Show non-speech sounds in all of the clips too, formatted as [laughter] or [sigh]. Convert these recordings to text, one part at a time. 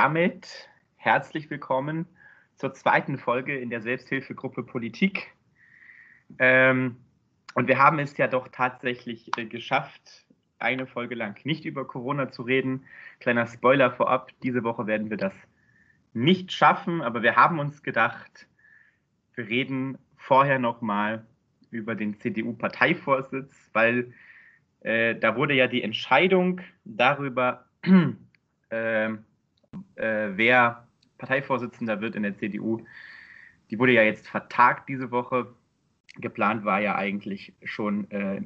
damit herzlich willkommen zur zweiten Folge in der Selbsthilfegruppe Politik. Ähm, und wir haben es ja doch tatsächlich äh, geschafft, eine Folge lang nicht über Corona zu reden. Kleiner Spoiler vorab, diese Woche werden wir das nicht schaffen, aber wir haben uns gedacht, wir reden vorher nochmal über den CDU-Parteivorsitz, weil äh, da wurde ja die Entscheidung darüber, [clears throat] äh, äh, wer Parteivorsitzender wird in der CDU, die wurde ja jetzt vertagt diese Woche. Geplant war ja eigentlich schon äh,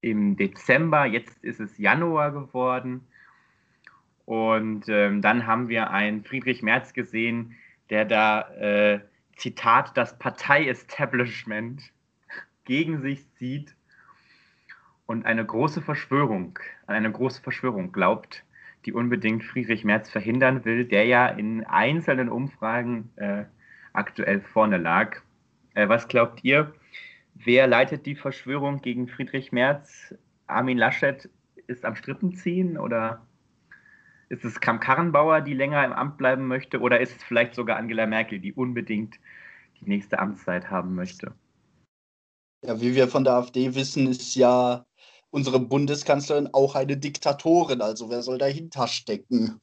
im Dezember, jetzt ist es Januar geworden. Und ähm, dann haben wir einen Friedrich Merz gesehen, der da, äh, Zitat, das Partei-Establishment gegen sich zieht und eine große Verschwörung, an eine große Verschwörung glaubt, die unbedingt Friedrich Merz verhindern will, der ja in einzelnen Umfragen äh, aktuell vorne lag. Äh, was glaubt ihr? Wer leitet die Verschwörung gegen Friedrich Merz? Armin Laschet ist am Strippenziehen oder ist es Kram Karrenbauer, die länger im Amt bleiben möchte oder ist es vielleicht sogar Angela Merkel, die unbedingt die nächste Amtszeit haben möchte? Ja, wie wir von der AfD wissen, ist ja unsere Bundeskanzlerin auch eine Diktatorin. Also wer soll dahinter stecken?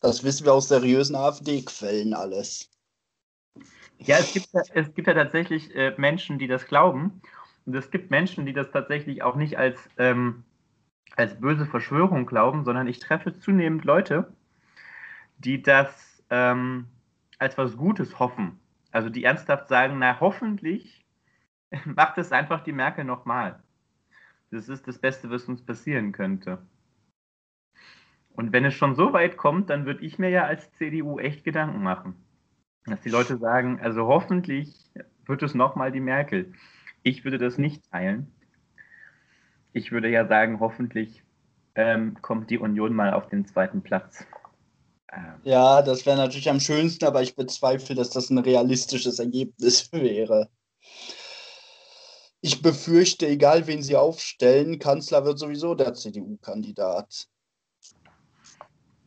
Das wissen wir aus seriösen AfD-Quellen alles. Ja, es gibt, es gibt ja tatsächlich äh, Menschen, die das glauben. Und es gibt Menschen, die das tatsächlich auch nicht als, ähm, als böse Verschwörung glauben, sondern ich treffe zunehmend Leute, die das ähm, als was Gutes hoffen. Also die ernsthaft sagen, na hoffentlich [laughs] macht es einfach die Merkel nochmal. Das ist das Beste, was uns passieren könnte. Und wenn es schon so weit kommt, dann würde ich mir ja als CDU echt Gedanken machen. Dass die Leute sagen, also hoffentlich wird es nochmal die Merkel. Ich würde das nicht teilen. Ich würde ja sagen, hoffentlich ähm, kommt die Union mal auf den zweiten Platz. Ähm. Ja, das wäre natürlich am schönsten, aber ich bezweifle, dass das ein realistisches Ergebnis [laughs] wäre. Ich befürchte, egal wen sie aufstellen, Kanzler wird sowieso der CDU-Kandidat.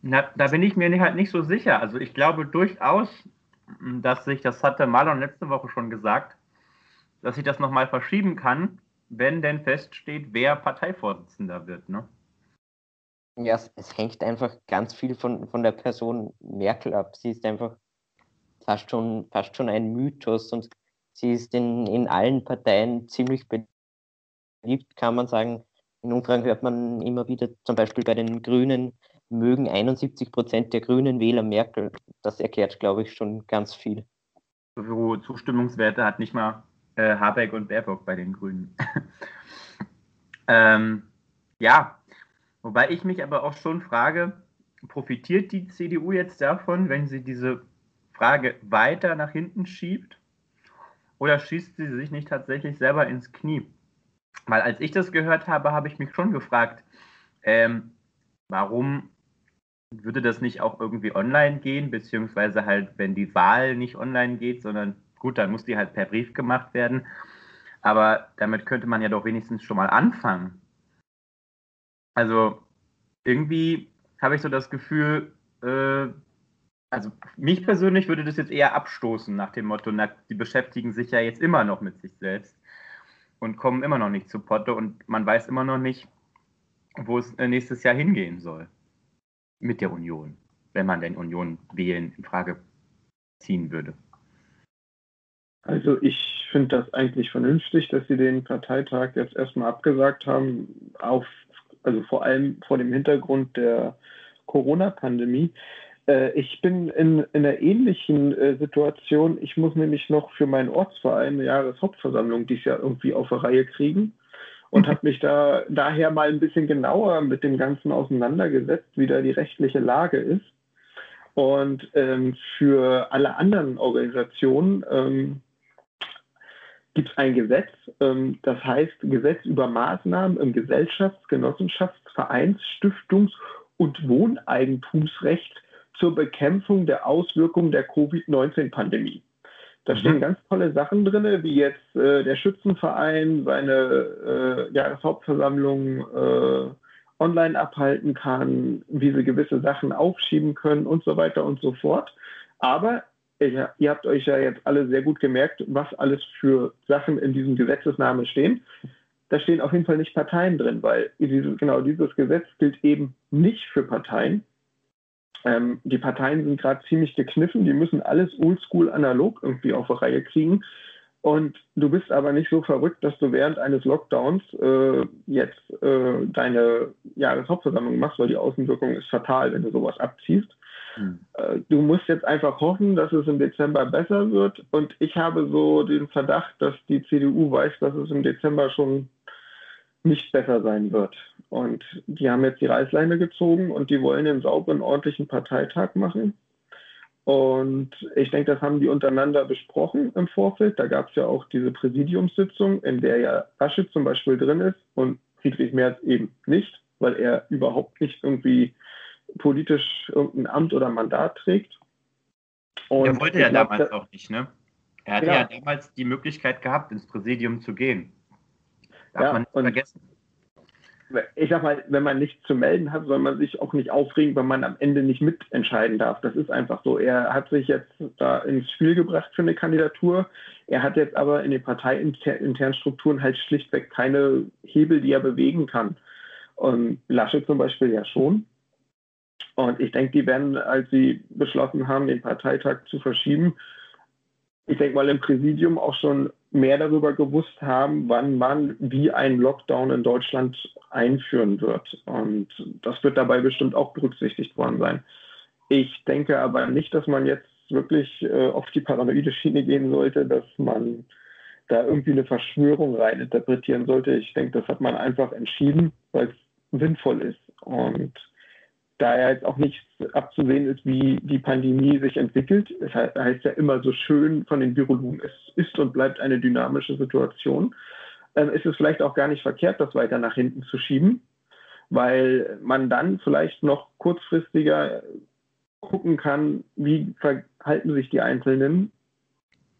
Na, da bin ich mir halt nicht so sicher. Also ich glaube durchaus, dass sich, das hatte Marlon letzte Woche schon gesagt, dass sich das nochmal verschieben kann, wenn denn feststeht, wer Parteivorsitzender wird. Ne? Ja, es, es, hängt einfach ganz viel von, von der Person Merkel ab. Sie ist einfach fast schon, fast schon ein Mythos und sie ist in, in allen Parteien ziemlich beliebt, kann man sagen. In Umfragen hört man immer wieder, zum Beispiel bei den Grünen, mögen 71 Prozent der Grünen Wähler Merkel. Das erklärt, glaube ich, schon ganz viel. So Zustimmungswerte hat nicht mal äh, Habeck und Baerbock bei den Grünen. [laughs] ähm, ja, wobei ich mich aber auch schon frage, profitiert die CDU jetzt davon, wenn sie diese Frage weiter nach hinten schiebt? Oder schießt sie sich nicht tatsächlich selber ins Knie? Weil als ich das gehört habe, habe ich mich schon gefragt, ähm, warum würde das nicht auch irgendwie online gehen, beziehungsweise halt, wenn die Wahl nicht online geht, sondern gut, dann muss die halt per Brief gemacht werden. Aber damit könnte man ja doch wenigstens schon mal anfangen. Also irgendwie habe ich so das Gefühl, äh, also mich persönlich würde das jetzt eher abstoßen nach dem Motto, na, die beschäftigen sich ja jetzt immer noch mit sich selbst und kommen immer noch nicht zu Potte und man weiß immer noch nicht, wo es äh, nächstes Jahr hingehen soll mit der Union, wenn man denn Union wählen in Frage ziehen würde. Also ich finde das eigentlich vernünftig, dass sie den Parteitag jetzt erstmal abgesagt haben, auf, also vor allem vor dem Hintergrund der Corona-Pandemie. Äh, ich bin in, in einer ähnlichen äh, Situation. Ich muss nämlich noch für meinen Ortsverein eine Jahreshauptversammlung dieses Jahr irgendwie auf der Reihe kriegen und habe mich da daher mal ein bisschen genauer mit dem Ganzen auseinandergesetzt, wie da die rechtliche Lage ist. Und ähm, für alle anderen Organisationen ähm, gibt es ein Gesetz, ähm, das heißt Gesetz über Maßnahmen im Gesellschafts-, Genossenschafts-, Vereins-, Stiftungs- und Wohneigentumsrecht zur Bekämpfung der Auswirkungen der Covid-19-Pandemie. Da stehen mhm. ganz tolle Sachen drin, wie jetzt äh, der Schützenverein seine äh, Jahreshauptversammlung äh, online abhalten kann, wie sie gewisse Sachen aufschieben können und so weiter und so fort. Aber ihr, ihr habt euch ja jetzt alle sehr gut gemerkt, was alles für Sachen in diesem Gesetzesnamen stehen. Da stehen auf jeden Fall nicht Parteien drin, weil dieses, genau dieses Gesetz gilt eben nicht für Parteien. Ähm, die Parteien sind gerade ziemlich gekniffen, die müssen alles oldschool analog irgendwie auf die Reihe kriegen. Und du bist aber nicht so verrückt, dass du während eines Lockdowns äh, jetzt äh, deine Jahreshauptversammlung machst, weil die Außenwirkung ist fatal, wenn du sowas abziehst. Mhm. Äh, du musst jetzt einfach hoffen, dass es im Dezember besser wird. Und ich habe so den Verdacht, dass die CDU weiß, dass es im Dezember schon nicht besser sein wird. Und die haben jetzt die Reißleine gezogen und die wollen einen sauberen, ordentlichen Parteitag machen. Und ich denke, das haben die untereinander besprochen im Vorfeld. Da gab es ja auch diese Präsidiumssitzung, in der ja Laschet zum Beispiel drin ist und Friedrich Merz eben nicht, weil er überhaupt nicht irgendwie politisch irgendein Amt oder Mandat trägt. Und er wollte ja damals auch nicht, ne? Er hatte ja. ja damals die Möglichkeit gehabt, ins Präsidium zu gehen. Darf ja, man nicht vergessen ich sag mal, wenn man nichts zu melden hat, soll man sich auch nicht aufregen, wenn man am Ende nicht mitentscheiden darf. Das ist einfach so. Er hat sich jetzt da ins Spiel gebracht für eine Kandidatur. Er hat jetzt aber in den parteiinternen Strukturen halt schlichtweg keine Hebel, die er bewegen kann. Und Lasche zum Beispiel ja schon. Und ich denke, die werden, als sie beschlossen haben, den Parteitag zu verschieben, ich denke mal im Präsidium auch schon mehr darüber gewusst haben, wann man wie ein Lockdown in Deutschland einführen wird. Und das wird dabei bestimmt auch berücksichtigt worden sein. Ich denke aber nicht, dass man jetzt wirklich äh, auf die paranoide Schiene gehen sollte, dass man da irgendwie eine Verschwörung reininterpretieren sollte. Ich denke, das hat man einfach entschieden, weil es sinnvoll ist. Und da ja jetzt auch nicht abzusehen ist, wie die Pandemie sich entwickelt. Es heißt ja immer so schön von den Virologen, es ist und bleibt eine dynamische Situation. Ähm, ist es vielleicht auch gar nicht verkehrt, das weiter nach hinten zu schieben, weil man dann vielleicht noch kurzfristiger gucken kann, wie verhalten sich die einzelnen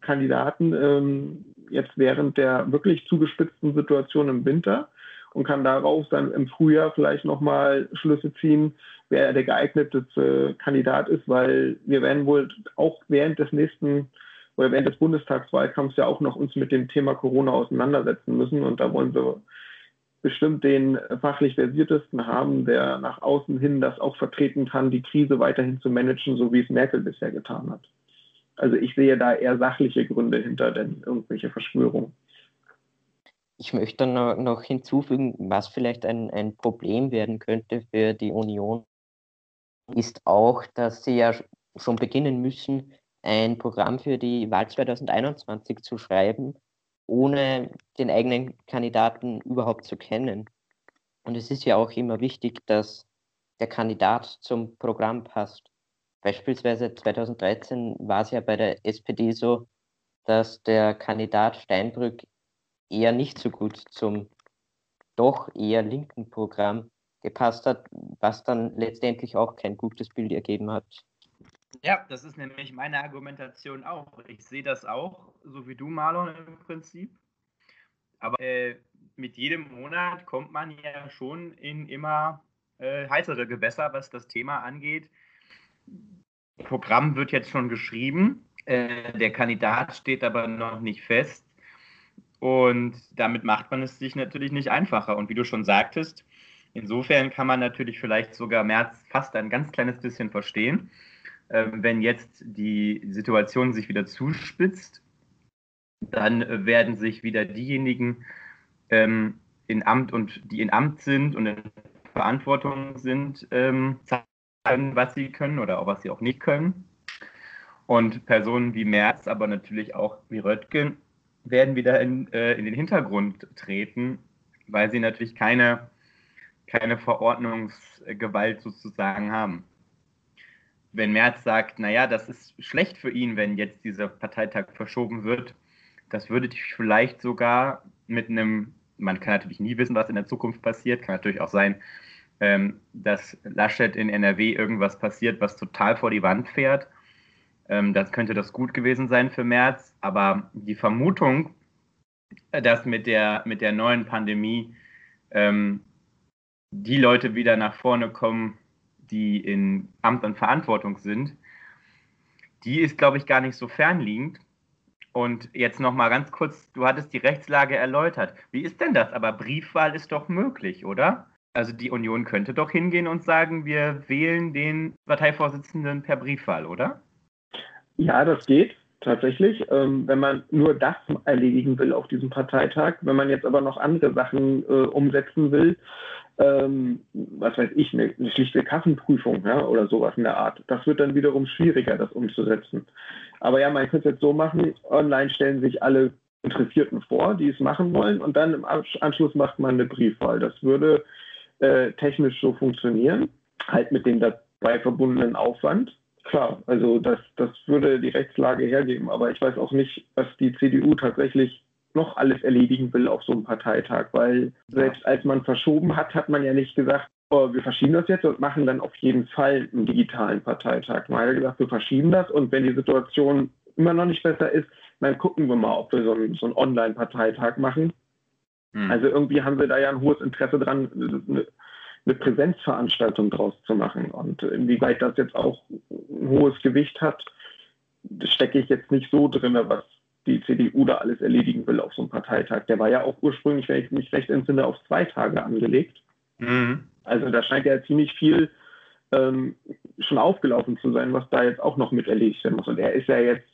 Kandidaten ähm, jetzt während der wirklich zugespitzten Situation im Winter und kann daraus dann im Frühjahr vielleicht nochmal Schlüsse ziehen, wer der geeignete Kandidat ist, weil wir werden wohl auch während des nächsten oder während des Bundestagswahlkampfs ja auch noch uns mit dem Thema Corona auseinandersetzen müssen und da wollen wir bestimmt den fachlich versiertesten haben, der nach außen hin das auch vertreten kann, die Krise weiterhin zu managen, so wie es Merkel bisher getan hat. Also ich sehe da eher sachliche Gründe hinter, denn irgendwelche Verschwörungen. Ich möchte noch, noch hinzufügen, was vielleicht ein, ein Problem werden könnte für die Union, ist auch, dass sie ja schon beginnen müssen, ein Programm für die Wahl 2021 zu schreiben, ohne den eigenen Kandidaten überhaupt zu kennen. Und es ist ja auch immer wichtig, dass der Kandidat zum Programm passt. Beispielsweise 2013 war es ja bei der SPD so, dass der Kandidat Steinbrück eher nicht so gut zum doch eher linken Programm gepasst hat, was dann letztendlich auch kein gutes Bild ergeben hat. Ja, das ist nämlich meine Argumentation auch. Ich sehe das auch, so wie du, Marlon, im Prinzip. Aber äh, mit jedem Monat kommt man ja schon in immer äh, heißere Gewässer, was das Thema angeht. Programm wird jetzt schon geschrieben. Äh, der Kandidat steht aber noch nicht fest. Und damit macht man es sich natürlich nicht einfacher. Und wie du schon sagtest, insofern kann man natürlich vielleicht sogar März fast ein ganz kleines bisschen verstehen, äh, wenn jetzt die Situation sich wieder zuspitzt, dann werden sich wieder diejenigen ähm, in Amt und die in Amt sind und in Verantwortung sind, ähm, zeigen, was sie können oder auch was sie auch nicht können. Und Personen wie Merz, aber natürlich auch wie Röttgen, werden wieder in, äh, in den Hintergrund treten, weil sie natürlich keine, keine Verordnungsgewalt sozusagen haben. Wenn Merz sagt, naja, das ist schlecht für ihn, wenn jetzt dieser Parteitag verschoben wird, das würde vielleicht sogar mit einem, man kann natürlich nie wissen, was in der Zukunft passiert, kann natürlich auch sein, ähm, dass Laschet in NRW irgendwas passiert, was total vor die Wand fährt ähm, das könnte das gut gewesen sein für März. Aber die Vermutung, dass mit der, mit der neuen Pandemie ähm, die Leute wieder nach vorne kommen, die in Amt und Verantwortung sind, die ist, glaube ich, gar nicht so fernliegend. Und jetzt noch mal ganz kurz, du hattest die Rechtslage erläutert. Wie ist denn das? Aber Briefwahl ist doch möglich, oder? Also die Union könnte doch hingehen und sagen, wir wählen den Parteivorsitzenden per Briefwahl, oder? Ja, das geht tatsächlich, ähm, wenn man nur das erledigen will auf diesem Parteitag. Wenn man jetzt aber noch andere Sachen äh, umsetzen will, ähm, was weiß ich, eine, eine schlichte Kassenprüfung ja, oder sowas in der Art, das wird dann wiederum schwieriger, das umzusetzen. Aber ja, man könnte es jetzt so machen, online stellen sich alle Interessierten vor, die es machen wollen, und dann im Anschluss macht man eine Briefwahl. Das würde äh, technisch so funktionieren, halt mit dem dabei verbundenen Aufwand klar, also das, das würde die Rechtslage hergeben, aber ich weiß auch nicht, was die CDU tatsächlich noch alles erledigen will auf so einem Parteitag, weil selbst als man verschoben hat, hat man ja nicht gesagt, oh, wir verschieben das jetzt und machen dann auf jeden Fall einen digitalen Parteitag. Man hat ja gesagt, wir verschieben das und wenn die Situation immer noch nicht besser ist, dann gucken wir mal, ob wir so einen, so einen Online-Parteitag machen. Hm. Also irgendwie haben wir da ja ein hohes Interesse dran, eine Präsenzveranstaltung draus zu machen. Und inwieweit das jetzt auch ein hohes Gewicht hat, stecke ich jetzt nicht so drin, was die CDU da alles erledigen will auf so einem Parteitag. Der war ja auch ursprünglich, wenn ich mich recht entsinne, auf zwei Tage angelegt. Mhm. Also da scheint ja ziemlich viel ähm, schon aufgelaufen zu sein, was da jetzt auch noch mit erledigt werden muss. Und er ist ja jetzt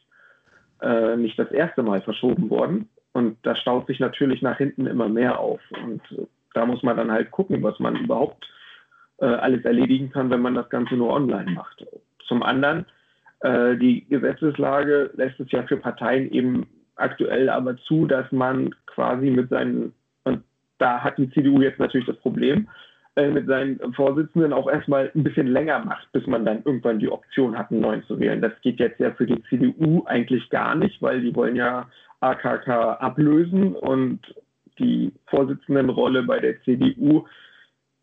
äh, nicht das erste Mal verschoben worden. Und da staut sich natürlich nach hinten immer mehr auf. Und da muss man dann halt gucken, was man überhaupt äh, alles erledigen kann, wenn man das Ganze nur online macht. Zum anderen, die Gesetzeslage lässt es ja für Parteien eben aktuell aber zu, dass man quasi mit seinen, und da hat die CDU jetzt natürlich das Problem, äh, mit seinen Vorsitzenden auch erstmal ein bisschen länger macht, bis man dann irgendwann die Option hat, einen neuen zu wählen. Das geht jetzt ja für die CDU eigentlich gar nicht, weil die wollen ja AKK ablösen und die Vorsitzendenrolle bei der CDU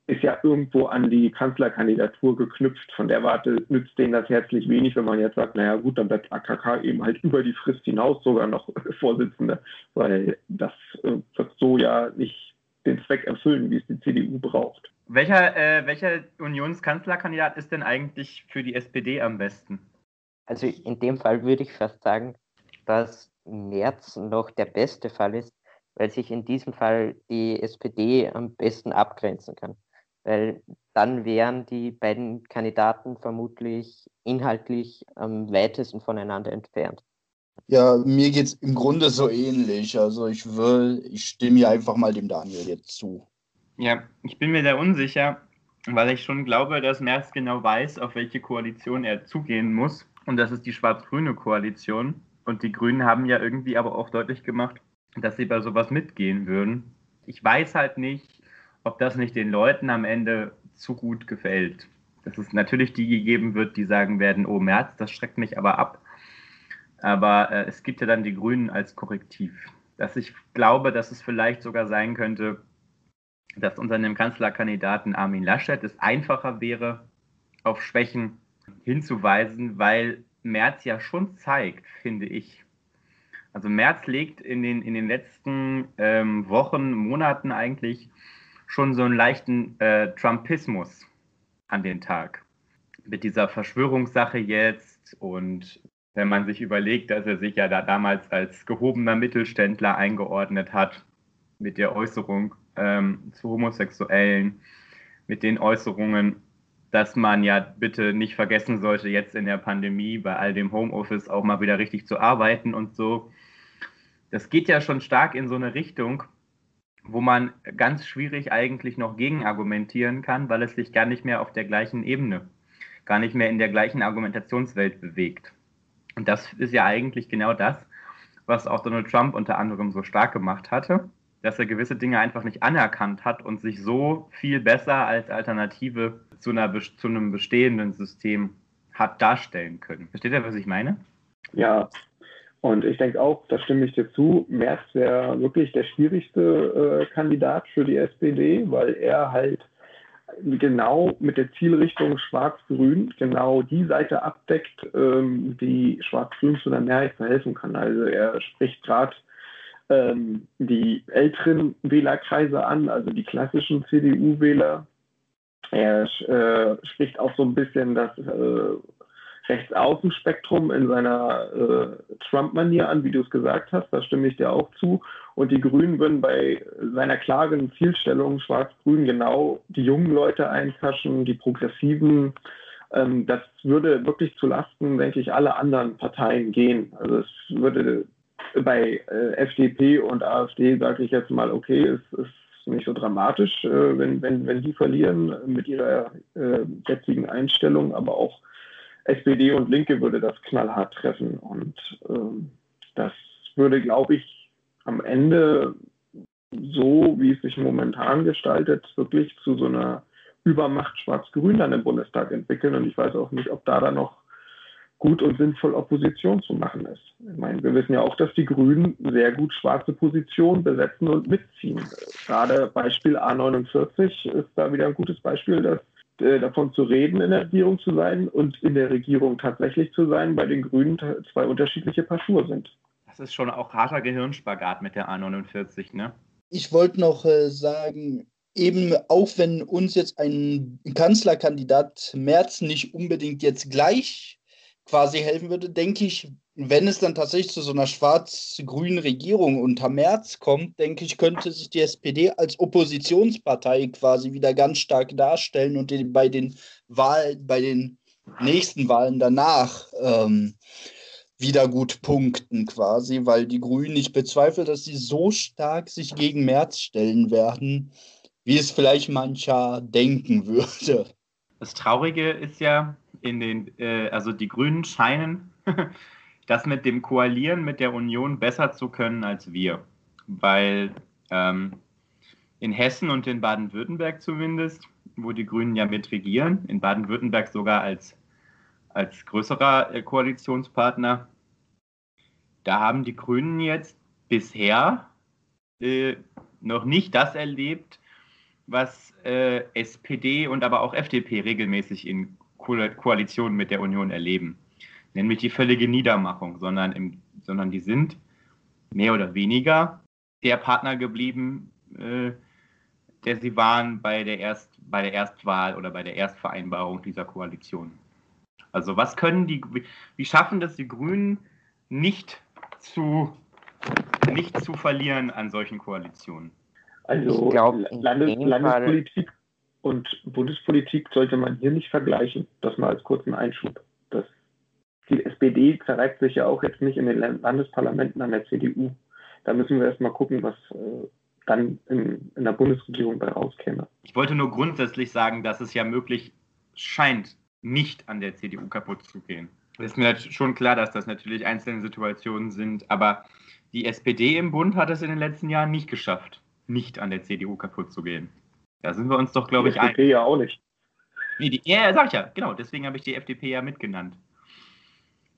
ist ja irgendwo an die Kanzlerkandidatur geknüpft. Von der Warte nützt denen das herzlich wenig, wenn man jetzt sagt, naja gut, dann bleibt AKK eben halt über die Frist hinaus sogar noch [laughs] Vorsitzende, weil das äh, wird so ja nicht den Zweck erfüllen, wie es die CDU braucht. Welcher, äh, welcher Unionskanzlerkandidat ist denn eigentlich für die SPD am besten? Also in dem Fall würde ich fast sagen, dass Merz noch der beste Fall ist, weil sich in diesem Fall die SPD am besten abgrenzen kann. Weil dann wären die beiden Kandidaten vermutlich inhaltlich am weitesten voneinander entfernt. Ja, mir geht es im Grunde so ähnlich. Also ich will, ich stimme hier einfach mal dem Daniel jetzt zu. Ja, ich bin mir da unsicher, weil ich schon glaube, dass Merz genau weiß, auf welche Koalition er zugehen muss. Und das ist die schwarz-grüne Koalition. Und die Grünen haben ja irgendwie aber auch deutlich gemacht, dass sie bei sowas mitgehen würden. Ich weiß halt nicht, ob das nicht den Leuten am Ende zu gut gefällt. Dass es natürlich die gegeben wird, die sagen werden, oh März, das schreckt mich aber ab. Aber äh, es gibt ja dann die Grünen als Korrektiv. Dass ich glaube, dass es vielleicht sogar sein könnte, dass unter dem Kanzlerkandidaten Armin Laschet es einfacher wäre, auf Schwächen hinzuweisen, weil Merz ja schon zeigt, finde ich, also Merz legt in den, in den letzten ähm, Wochen, Monaten eigentlich schon so einen leichten äh, Trumpismus an den Tag. Mit dieser Verschwörungssache jetzt und wenn man sich überlegt, dass er sich ja da damals als gehobener Mittelständler eingeordnet hat, mit der Äußerung ähm, zu Homosexuellen, mit den Äußerungen, dass man ja bitte nicht vergessen sollte, jetzt in der Pandemie bei all dem Homeoffice auch mal wieder richtig zu arbeiten und so das geht ja schon stark in so eine Richtung, wo man ganz schwierig eigentlich noch gegen argumentieren kann, weil es sich gar nicht mehr auf der gleichen Ebene, gar nicht mehr in der gleichen Argumentationswelt bewegt. Und das ist ja eigentlich genau das, was auch Donald Trump unter anderem so stark gemacht hatte, dass er gewisse Dinge einfach nicht anerkannt hat und sich so viel besser als Alternative zu, einer, zu einem bestehenden System hat darstellen können. Versteht ihr, was ich meine? Ja, und ich denke auch, da stimme ich dir zu, Merz wäre wirklich der schwierigste äh, Kandidat für die SPD, weil er halt genau mit der Zielrichtung Schwarz-Grün genau die Seite abdeckt, ähm, die Schwarz-Grün zu einer Mehrheit verhelfen kann. Also er spricht gerade ähm, die älteren Wählerkreise an, also die klassischen CDU-Wähler, Er äh, spricht auch so ein bisschen das äh, Rechtsaußenspektrum in seiner äh, Trump-Manier an, wie du es gesagt hast. Da stimme ich dir auch zu. Und die Grünen würden bei seiner klaren Zielstellung Schwarz-Grün genau die jungen Leute einkaschen, die Progressiven. Ähm, das würde wirklich zu Lasten, denke ich, aller anderen Parteien gehen. Also es würde bei äh, FDP und AfD, sage ich jetzt mal, okay, es ist nicht so dramatisch, äh, wenn, wenn, wenn die verlieren mit ihrer äh, jetzigen Einstellung, aber auch SPD und Linke würde das knallhart treffen. Und ähm, das würde, glaube ich, am Ende so, wie es sich momentan gestaltet, wirklich zu so einer Übermacht Schwarz-Grün dann im Bundestag entwickeln. Und ich weiß auch nicht, ob da dann noch gut und sinnvoll Opposition zu machen ist. Ich meine, wir wissen ja auch, dass die Grünen sehr gut schwarze Positionen besetzen und mitziehen. Gerade Beispiel A49 ist da wieder ein gutes Beispiel, dass äh, davon zu reden, in der Regierung zu sein und in der Regierung tatsächlich zu sein, bei den Grünen zwei unterschiedliche Paar Schuhe sind. Das ist schon auch harter Gehirnspagat mit der A49, ne? Ich wollte noch äh, sagen, eben auch wenn uns jetzt ein Kanzlerkandidat Merz nicht unbedingt jetzt gleich quasi helfen würde, denke ich, wenn es dann tatsächlich zu so einer schwarz-grünen Regierung unter März kommt, denke ich, könnte sich die SPD als Oppositionspartei quasi wieder ganz stark darstellen und bei den Wahlen, bei den nächsten Wahlen danach ähm, wieder gut punkten quasi, weil die Grünen, ich bezweifle, dass sie so stark sich gegen März stellen werden, wie es vielleicht mancher denken würde. Das Traurige ist ja, in den, äh, also die Grünen scheinen [laughs] das mit dem Koalieren mit der Union besser zu können als wir. Weil ähm, in Hessen und in Baden-Württemberg zumindest, wo die Grünen ja mit regieren, in Baden-Württemberg sogar als, als größerer äh, Koalitionspartner, da haben die Grünen jetzt bisher äh, noch nicht das erlebt, was äh, SPD und aber auch FDP regelmäßig in Koalition mit der Union erleben nämlich die völlige Niedermachung, sondern, im, sondern die sind mehr oder weniger der Partner geblieben, äh, der sie waren bei der, Erst, bei der Erstwahl oder bei der Erstvereinbarung dieser Koalition. Also was können die, wie schaffen das die Grünen nicht zu, nicht zu verlieren an solchen Koalitionen? Also glaub, Landes, Landespolitik und Bundespolitik sollte man hier nicht vergleichen. Das mal als kurzen Einschub die SPD zerreibt sich ja auch jetzt nicht in den Landesparlamenten an der CDU. Da müssen wir erstmal gucken, was äh, dann in, in der Bundesregierung bei rauskäme. Ich wollte nur grundsätzlich sagen, dass es ja möglich scheint, nicht an der CDU kaputt zu gehen. Es ist mir schon klar, dass das natürlich einzelne Situationen sind, aber die SPD im Bund hat es in den letzten Jahren nicht geschafft, nicht an der CDU kaputt zu gehen. Da sind wir uns doch, glaube ich, einig. Die FDP ja auch nicht. Nee, die, ja, sag ich ja, genau, deswegen habe ich die FDP ja mitgenannt.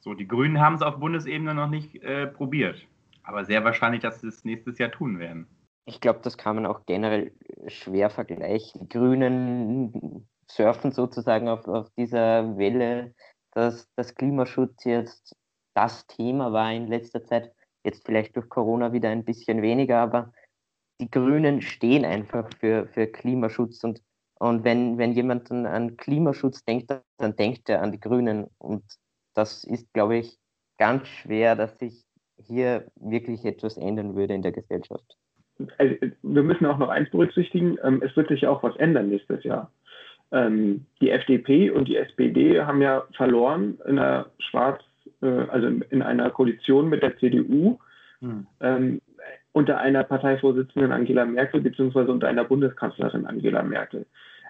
So, die Grünen haben es auf Bundesebene noch nicht äh, probiert. Aber sehr wahrscheinlich, dass sie es nächstes Jahr tun werden. Ich glaube, das kann man auch generell schwer vergleichen. Die Grünen surfen sozusagen auf, auf dieser Welle, dass das Klimaschutz jetzt das Thema war in letzter Zeit. Jetzt vielleicht durch Corona wieder ein bisschen weniger, aber die Grünen stehen einfach für, für Klimaschutz und, und wenn, wenn jemand an Klimaschutz denkt, dann denkt er an die Grünen und das ist, glaube ich, ganz schwer, dass sich hier wirklich etwas ändern würde in der Gesellschaft. Also, wir müssen auch noch eins berücksichtigen, ähm, es wird sich auch was ändern nächstes Jahr. Ähm, die FDP und die SPD haben ja verloren in einer Schwarz, äh, also in einer Koalition mit der CDU hm. Ähm, unter einer Parteivorsitzenden Angela Merkel beziehungsweise unter einer Bundeskanzlerin Angela Merkel.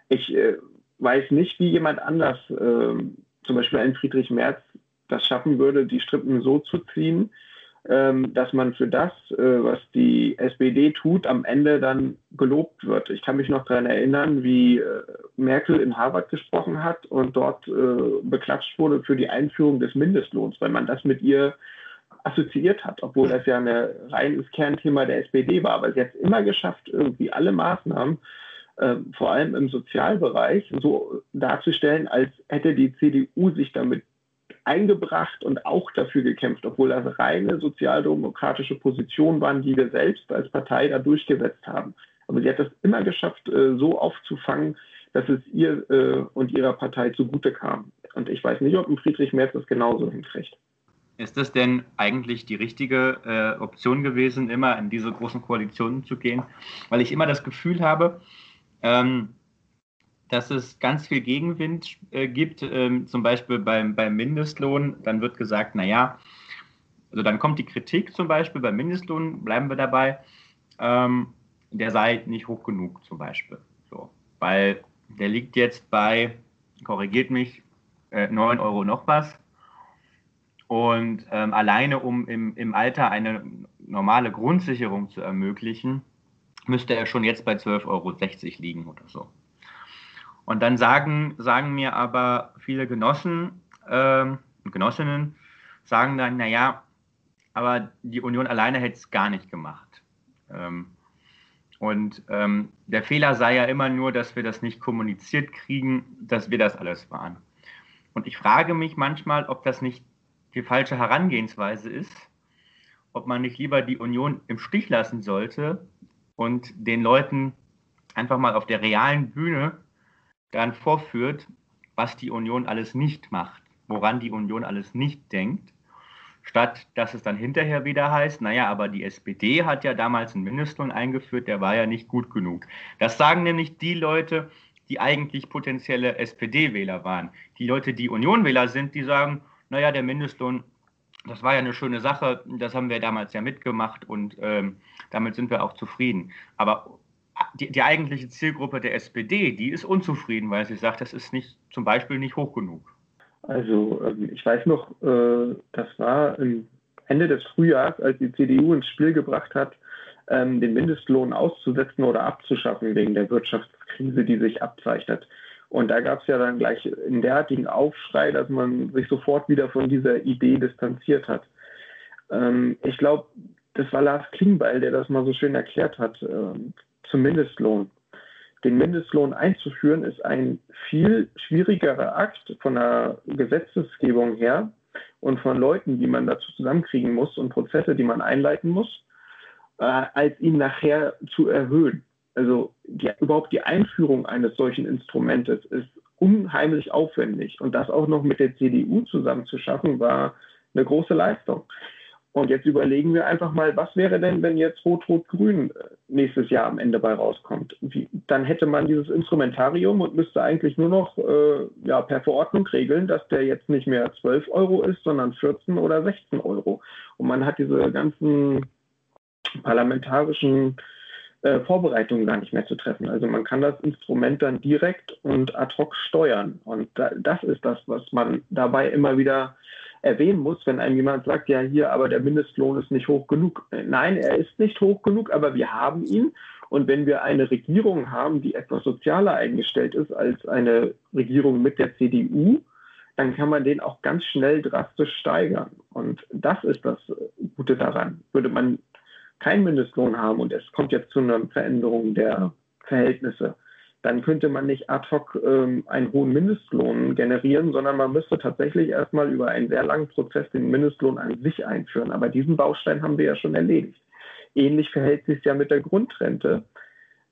Ich äh, weiß nicht, wie jemand anders zum Beispiel ein Friedrich Merz das schaffen würde, die Strippen so zu ziehen, ähm, dass man für das, äh, was die SPD tut, am Ende dann gelobt wird. Ich kann mich noch daran erinnern, wie äh, Merkel in Harvard gesprochen hat und dort äh, beklatscht wurde für die Einführung des Mindestlohns, weil man das mit ihr assoziiert hat, obwohl das ja ein reines Kernthema der SPD war. Aber sie hat es immer geschafft, irgendwie alle Maßnahmen vor allem im Sozialbereich so darzustellen, als hätte die CDU sich damit eingebracht und auch dafür gekämpft, obwohl das reine sozialdemokratische Positionen waren, die wir selbst als Partei da durchgesetzt haben. Aber sie hat das immer geschafft, äh, so aufzufangen, dass es ihr äh, und ihrer Partei zugute kam. Und ich weiß nicht, ob ein Friedrich Merz das genauso hinkriegt. Ist das denn eigentlich die richtige äh, Option gewesen, immer in diese großen Koalitionen zu gehen? Weil ich immer das Gefühl habe, ähm, dass es ganz viel Gegenwind äh, gibt, ähm, zum Beispiel beim, beim Mindestlohn. Dann wird gesagt, naja, also dann kommt die Kritik zum Beispiel beim Mindestlohn, bleiben wir dabei, ähm, der sei nicht hoch genug zum Beispiel. So, weil der liegt jetzt bei, korrigiert mich, äh, 9 Euro noch was. Und ähm, alleine um im, im Alter eine normale Grundsicherung zu ermöglichen, müsste er schon jetzt bei 12,60 Euro liegen oder so. Und dann sagen, sagen mir aber viele Genossen ähm, und Genossinnen, sagen dann, naja, aber die Union alleine hätte es gar nicht gemacht. Ähm, und ähm, der Fehler sei ja immer nur, dass wir das nicht kommuniziert kriegen, dass wir das alles waren. Und ich frage mich manchmal, ob das nicht die falsche Herangehensweise ist, ob man nicht lieber die Union im Stich lassen sollte und den Leuten einfach mal auf der realen Bühne dann vorführt, was die Union alles nicht macht, woran die Union alles nicht denkt statt dass es dann hinterher wieder heißt, naja, aber die SPD hat ja damals einen Mindestlohn eingeführt, der war ja nicht gut genug. Das sagen nämlich die Leute, die eigentlich potenzielle SPD-Wähler waren. Die Leute, die Union-Wähler sind, die sagen, naja, der Mindestlohn, das war ja eine schöne Sache, das haben wir damals ja mitgemacht und ähm, damit sind wir auch zufrieden. Aber die, die eigentliche Zielgruppe der SPD, die ist unzufrieden, weil sie sagt, das ist nicht, zum Beispiel nicht hoch genug. Also ähm, ich weiß noch, äh, das war Ende des Frühjahrs, als die CDU ins Spiel gebracht hat, ähm, den Mindestlohn auszusetzen oder abzuschaffen wegen der Wirtschaftskrise, die sich abzeichnet. Und da gab es ja dann gleich einen derartigen Aufschrei, dass man sich sofort wieder von dieser Idee distanziert hat. Ähm, ich glaube, das war Lars Klingbeil, der das mal so schön erklärt hat, zum Mindestlohn den Mindestlohn einzuführen, ist ein viel schwierigerer Akt von der Gesetzesgebung her und von Leuten, die man dazu zusammenkriegen muss und Prozesse, die man einleiten muss, äh, als ihn nachher zu erhöhen. Also die, überhaupt die Einführung eines solchen Instrumentes ist unheimlich aufwendig und das auch noch mit der CDU zusammen zu schaffen, war eine große Leistung. Und jetzt überlegen wir einfach mal, was wäre denn, wenn jetzt Rot-Rot-Grün äh, nächstes Jahr am Ende bei rauskommt? Wie, dann hätte man dieses Instrumentarium und müsste eigentlich nur noch äh, ja, per Verordnung regeln, dass der jetzt nicht mehr 12 Euro ist, sondern 14 oder 16 Euro. Und man hat diese ganzen parlamentarischen äh, Vorbereitungen gar nicht mehr zu treffen. Also man kann das Instrument dann direkt und ad hoc steuern. Und da, das ist das, was man dabei immer wieder erwähnen muss, wenn einem jemand sagt, ja hier, aber der Mindestlohn ist nicht hoch genug. Nein, er ist nicht hoch genug, aber wir haben ihn. Und wenn wir eine Regierung haben, die etwas sozialer eingestellt ist als eine Regierung mit der CDU, dann kann man den auch ganz schnell drastisch steigern. Und das ist das Gute daran. Würde man keinen Mindestlohn haben und es kommt jetzt zu einer Veränderung der Verhältnisse, dann könnte man nicht ad hoc ähm, einen hohen Mindestlohn generieren, sondern man müsste tatsächlich erstmal über einen sehr langen Prozess den Mindestlohn an sich einführen. Aber diesen Baustein haben wir ja schon erledigt. Ähnlich verhält sich ja mit der Grundrente.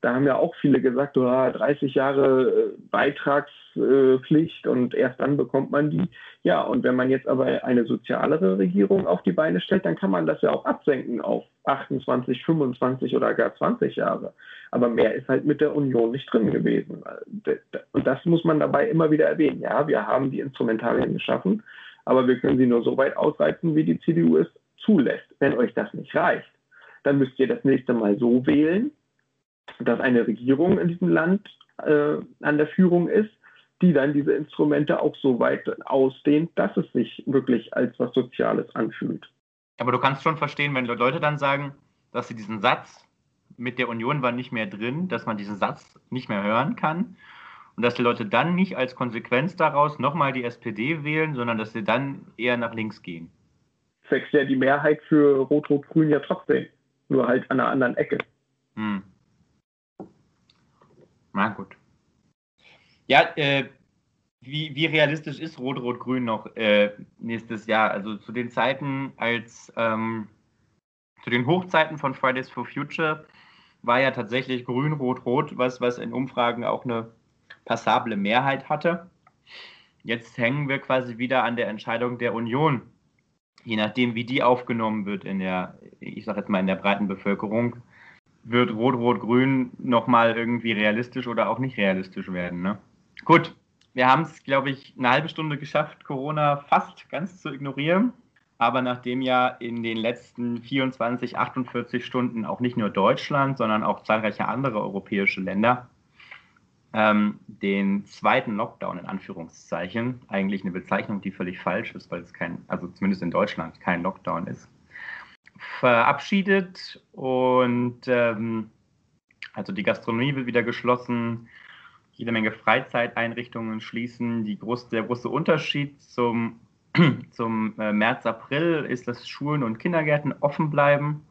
Da haben ja auch viele gesagt, oh, 30 Jahre äh, Beitragspflicht und erst dann bekommt man die. Ja, und wenn man jetzt aber eine sozialere Regierung auf die Beine stellt, dann kann man das ja auch absenken auf 28, 25 oder gar 20 Jahre. Aber mehr ist halt mit der Union nicht drin gewesen. Und das muss man dabei immer wieder erwähnen. Ja, wir haben die Instrumentarien geschaffen, aber wir können sie nur so weit ausreizen, wie die CDU es zulässt. Wenn euch das nicht reicht, dann müsst ihr das nächste Mal so wählen, dass eine Regierung in diesem Land äh, an der Führung ist, die dann diese Instrumente auch so weit ausdehnt, dass es sich wirklich als was Soziales anfühlt. Aber du kannst schon verstehen, wenn Leute dann sagen, dass sie diesen Satz mit der Union war nicht mehr drin, dass man diesen Satz nicht mehr hören kann und dass die Leute dann nicht als Konsequenz daraus nochmal die SPD wählen, sondern dass sie dann eher nach links gehen. Wächst ja die Mehrheit für Rot-Rot-Grün ja trotzdem, nur halt an einer anderen Ecke. Hm. Na gut. Ja, äh, wie, wie realistisch ist Rot-Rot-Grün noch äh, nächstes Jahr? Also zu den Zeiten, als ähm, zu den Hochzeiten von Fridays for Future war ja tatsächlich Grün-Rot-Rot, was, was in Umfragen auch eine passable Mehrheit hatte. Jetzt hängen wir quasi wieder an der Entscheidung der Union, je nachdem, wie die aufgenommen wird in der, ich sage jetzt mal in der breiten Bevölkerung, wird Rot-Rot-Grün nochmal irgendwie realistisch oder auch nicht realistisch werden. Ne? Gut, wir haben es, glaube ich, eine halbe Stunde geschafft, Corona fast ganz zu ignorieren. Aber nachdem ja in den letzten 24, 48 Stunden auch nicht nur Deutschland, sondern auch zahlreiche andere europäische Länder ähm, den zweiten Lockdown in Anführungszeichen, eigentlich eine Bezeichnung, die völlig falsch ist, weil es kein, also zumindest in Deutschland kein Lockdown ist, verabschiedet und ähm, also die Gastronomie wird wieder geschlossen, jede Menge Freizeiteinrichtungen schließen. Groß, der große Unterschied zum, [clears throat] zum äh, März, April ist, dass Schulen und Kindergärten offen bleiben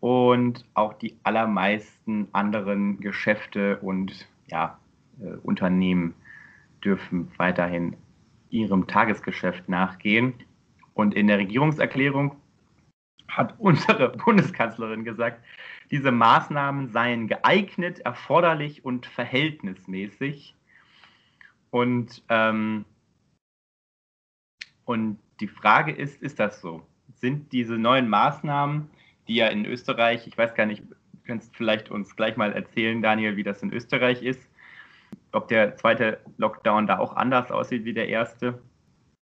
und auch die allermeisten anderen Geschäfte und ja, äh, Unternehmen dürfen weiterhin ihrem Tagesgeschäft nachgehen. Und in der Regierungserklärung hat [laughs] unsere Bundeskanzlerin gesagt, diese Maßnahmen seien geeignet, erforderlich und verhältnismäßig. Und, ähm, und die Frage ist, ist das so? Sind diese neuen Maßnahmen, die ja in Österreich, ich weiß gar nicht, kannst vielleicht uns gleich mal erzählen, Daniel, wie das in Österreich ist. Ob der zweite Lockdown da auch anders aussieht wie der erste.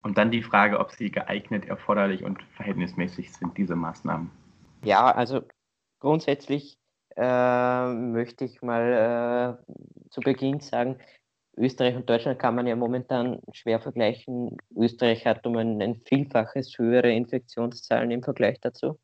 Und dann die Frage, ob sie geeignet, erforderlich und verhältnismäßig sind, diese Maßnahmen. Ja, also grundsätzlich äh, möchte ich mal äh, zu Beginn sagen, Österreich und Deutschland kann man ja momentan schwer vergleichen. Österreich hat um ein, ein Vielfaches höhere Infektionszahlen im Vergleich dazu.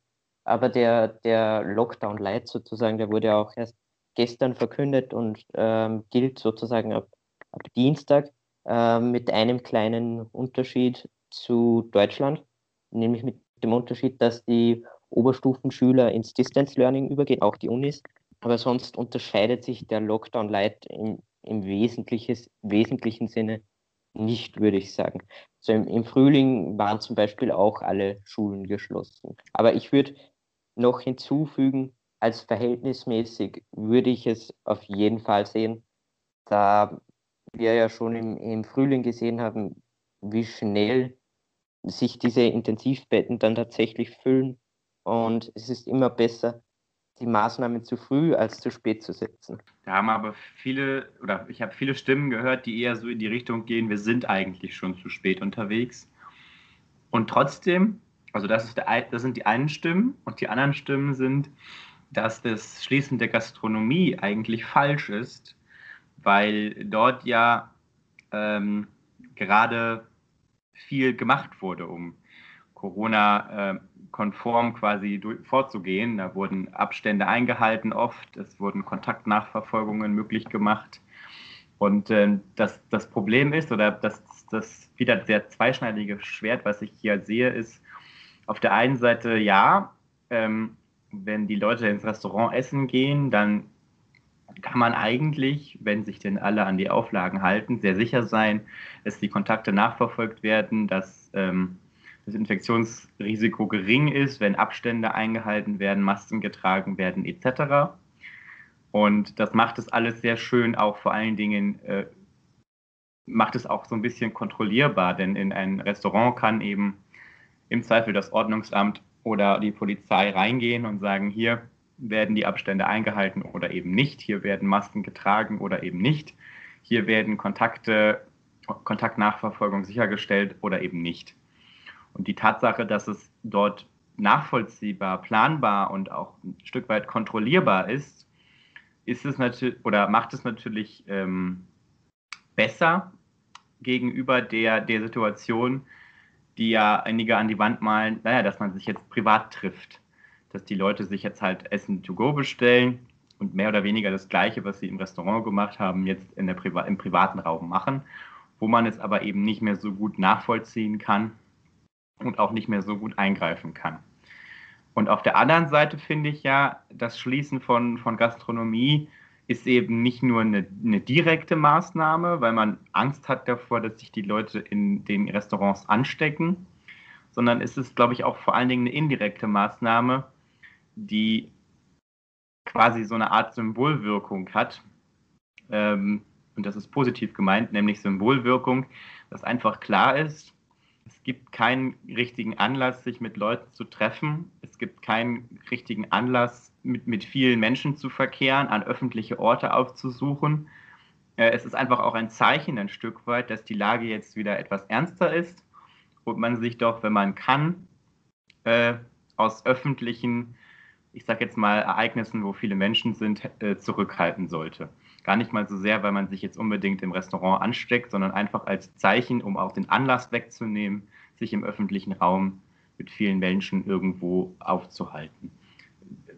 Aber der, der Lockdown Light sozusagen, der wurde auch erst gestern verkündet und ähm, gilt sozusagen ab, ab Dienstag äh, mit einem kleinen Unterschied zu Deutschland, nämlich mit dem Unterschied, dass die Oberstufenschüler ins Distance Learning übergehen, auch die Unis. Aber sonst unterscheidet sich der Lockdown Light im, im wesentlichen Sinne nicht, würde ich sagen. Also im, im Frühling waren zum Beispiel auch alle Schulen geschlossen. Aber ich würde noch hinzufügen, als verhältnismäßig würde ich es auf jeden Fall sehen, da wir ja schon im, im Frühling gesehen haben, wie schnell sich diese Intensivbetten dann tatsächlich füllen. Und es ist immer besser, die Maßnahmen zu früh als zu spät zu setzen. Da haben aber viele, oder ich habe viele Stimmen gehört, die eher so in die Richtung gehen, wir sind eigentlich schon zu spät unterwegs. Und trotzdem also das, der, das sind die einen Stimmen und die anderen Stimmen sind, dass das Schließen der Gastronomie eigentlich falsch ist, weil dort ja ähm, viel gemacht wurde, um Corona-konform quasi vorzugehen. Da wurden Abstände eingehalten oft, es wurden Kontaktnachverfolgungen möglich gemacht. Und äh, das, das Problem ist, oder das, das wieder sehr zweischneidige Schwert, was ich hier sehe, ist, auf der einen Seite ja, ähm, wenn die Leute ins Restaurant essen gehen, dann kann man eigentlich, wenn sich denn alle an die Auflagen halten, sehr sicher sein, dass die Kontakte nachverfolgt werden, dass ähm, das Infektionsrisiko gering ist, wenn Abstände eingehalten werden, Masken getragen werden etc. Und das macht es alles sehr schön, auch vor allen Dingen äh, macht es auch so ein bisschen kontrollierbar, denn in ein Restaurant kann eben im Zweifel das Ordnungsamt oder die Polizei reingehen und sagen, hier werden die Abstände eingehalten oder eben nicht, hier werden Masken getragen oder eben nicht, hier werden Kontakte, Kontaktnachverfolgung sichergestellt oder eben nicht. Und die Tatsache, dass es dort nachvollziehbar, planbar und auch ein Stück weit kontrollierbar ist, ist es natürlich oder macht es natürlich ähm, besser gegenüber der, der Situation, die ja einige an die Wand malen, naja, dass man sich jetzt privat trifft. Dass die Leute sich jetzt halt Essen to go bestellen und mehr oder weniger das Gleiche, was sie im Restaurant gemacht haben, jetzt in der Priva im privaten Raum machen, wo man es aber eben nicht mehr so gut nachvollziehen kann und auch nicht mehr so gut eingreifen kann. Und auf der anderen Seite finde ich ja, das Schließen von, von Gastronomie ist eben nicht nur eine, eine, direkte Maßnahme, weil man Angst hat davor, dass sich die Leute in den Restaurants anstecken, sondern es ist, glaube ich, auch vor allen Dingen eine indirekte Maßnahme, die quasi so eine Art Symbolwirkung hat. Ähm, und das ist positiv gemeint, nämlich Symbolwirkung, dass einfach klar ist, es gibt keinen richtigen Anlass, sich mit Leuten zu treffen. Es gibt keinen richtigen Anlass, mit, mit vielen Menschen zu verkehren, an öffentliche Orte aufzusuchen. Äh, es ist einfach auch ein Zeichen ein Stück weit, dass die Lage jetzt wieder etwas ernster ist und man sich doch, wenn man kann, äh, aus öffentlichen, ich sage jetzt mal, Ereignissen, wo viele Menschen sind, äh, zurückhalten sollte. Gar nicht mal so sehr, weil man sich jetzt unbedingt im Restaurant ansteckt, sondern einfach als Zeichen, um auch den Anlass wegzunehmen, sich im öffentlichen Raum mit vielen Menschen irgendwo aufzuhalten.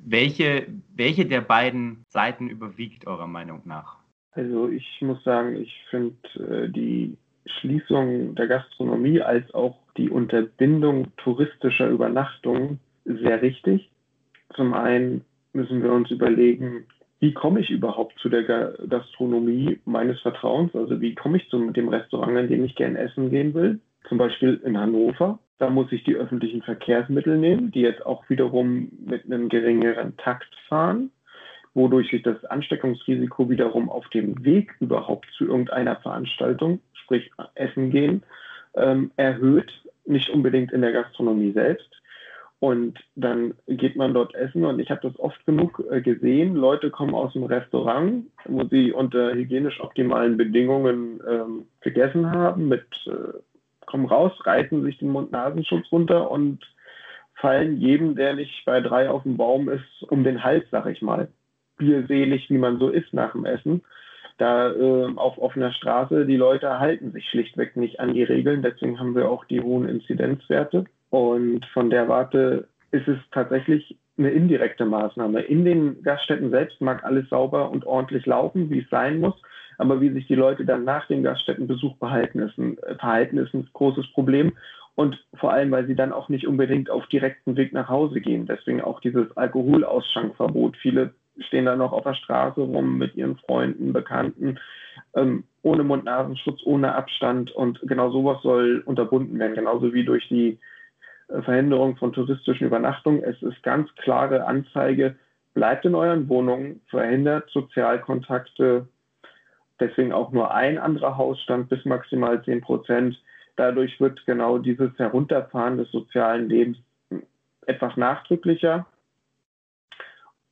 Welche, welche der beiden Seiten überwiegt eurer Meinung nach? Also ich muss sagen, ich finde äh, die Schließung der Gastronomie als auch die Unterbindung touristischer Übernachtungen sehr richtig. Zum einen müssen wir uns überlegen, wie komme ich überhaupt zu der Gastronomie meines Vertrauens? Also wie komme ich zu dem Restaurant, in dem ich gerne essen gehen will? Zum Beispiel in Hannover. Da muss ich die öffentlichen Verkehrsmittel nehmen, die jetzt auch wiederum mit einem geringeren Takt fahren wodurch sich das Ansteckungsrisiko wiederum auf dem Weg überhaupt zu irgendeiner Veranstaltung, sprich Essen gehen, ähm, erhöht, nicht unbedingt in der Gastronomie selbst. Und dann geht man dort essen und ich habe das oft genug äh, gesehen. Leute kommen aus dem Restaurant, wo sie unter hygienisch optimalen Bedingungen ähm, gegessen haben, mit äh, kommen raus, reißen sich den Mund-Nasenschutz runter und fallen jedem, der nicht bei drei auf dem Baum ist, um den Hals, sag ich mal bierselig, wie man so ist nach dem Essen. Da äh, auf offener Straße, die Leute halten sich schlichtweg nicht an die Regeln. Deswegen haben wir auch die hohen Inzidenzwerte. Und von der Warte ist es tatsächlich eine indirekte Maßnahme. In den Gaststätten selbst mag alles sauber und ordentlich laufen, wie es sein muss. Aber wie sich die Leute dann nach dem Gaststättenbesuch behalten, ist ein, verhalten, ist ein großes Problem. Und vor allem, weil sie dann auch nicht unbedingt auf direkten Weg nach Hause gehen. Deswegen auch dieses Alkoholausschankverbot. Viele stehen da noch auf der Straße rum mit ihren Freunden, Bekannten, ähm, ohne Mund-Nasenschutz, ohne Abstand. Und genau sowas soll unterbunden werden, genauso wie durch die Verhinderung von touristischen Übernachtungen. Es ist ganz klare Anzeige, bleibt in euren Wohnungen, verhindert Sozialkontakte, deswegen auch nur ein anderer Hausstand bis maximal 10 Prozent. Dadurch wird genau dieses Herunterfahren des sozialen Lebens etwas nachdrücklicher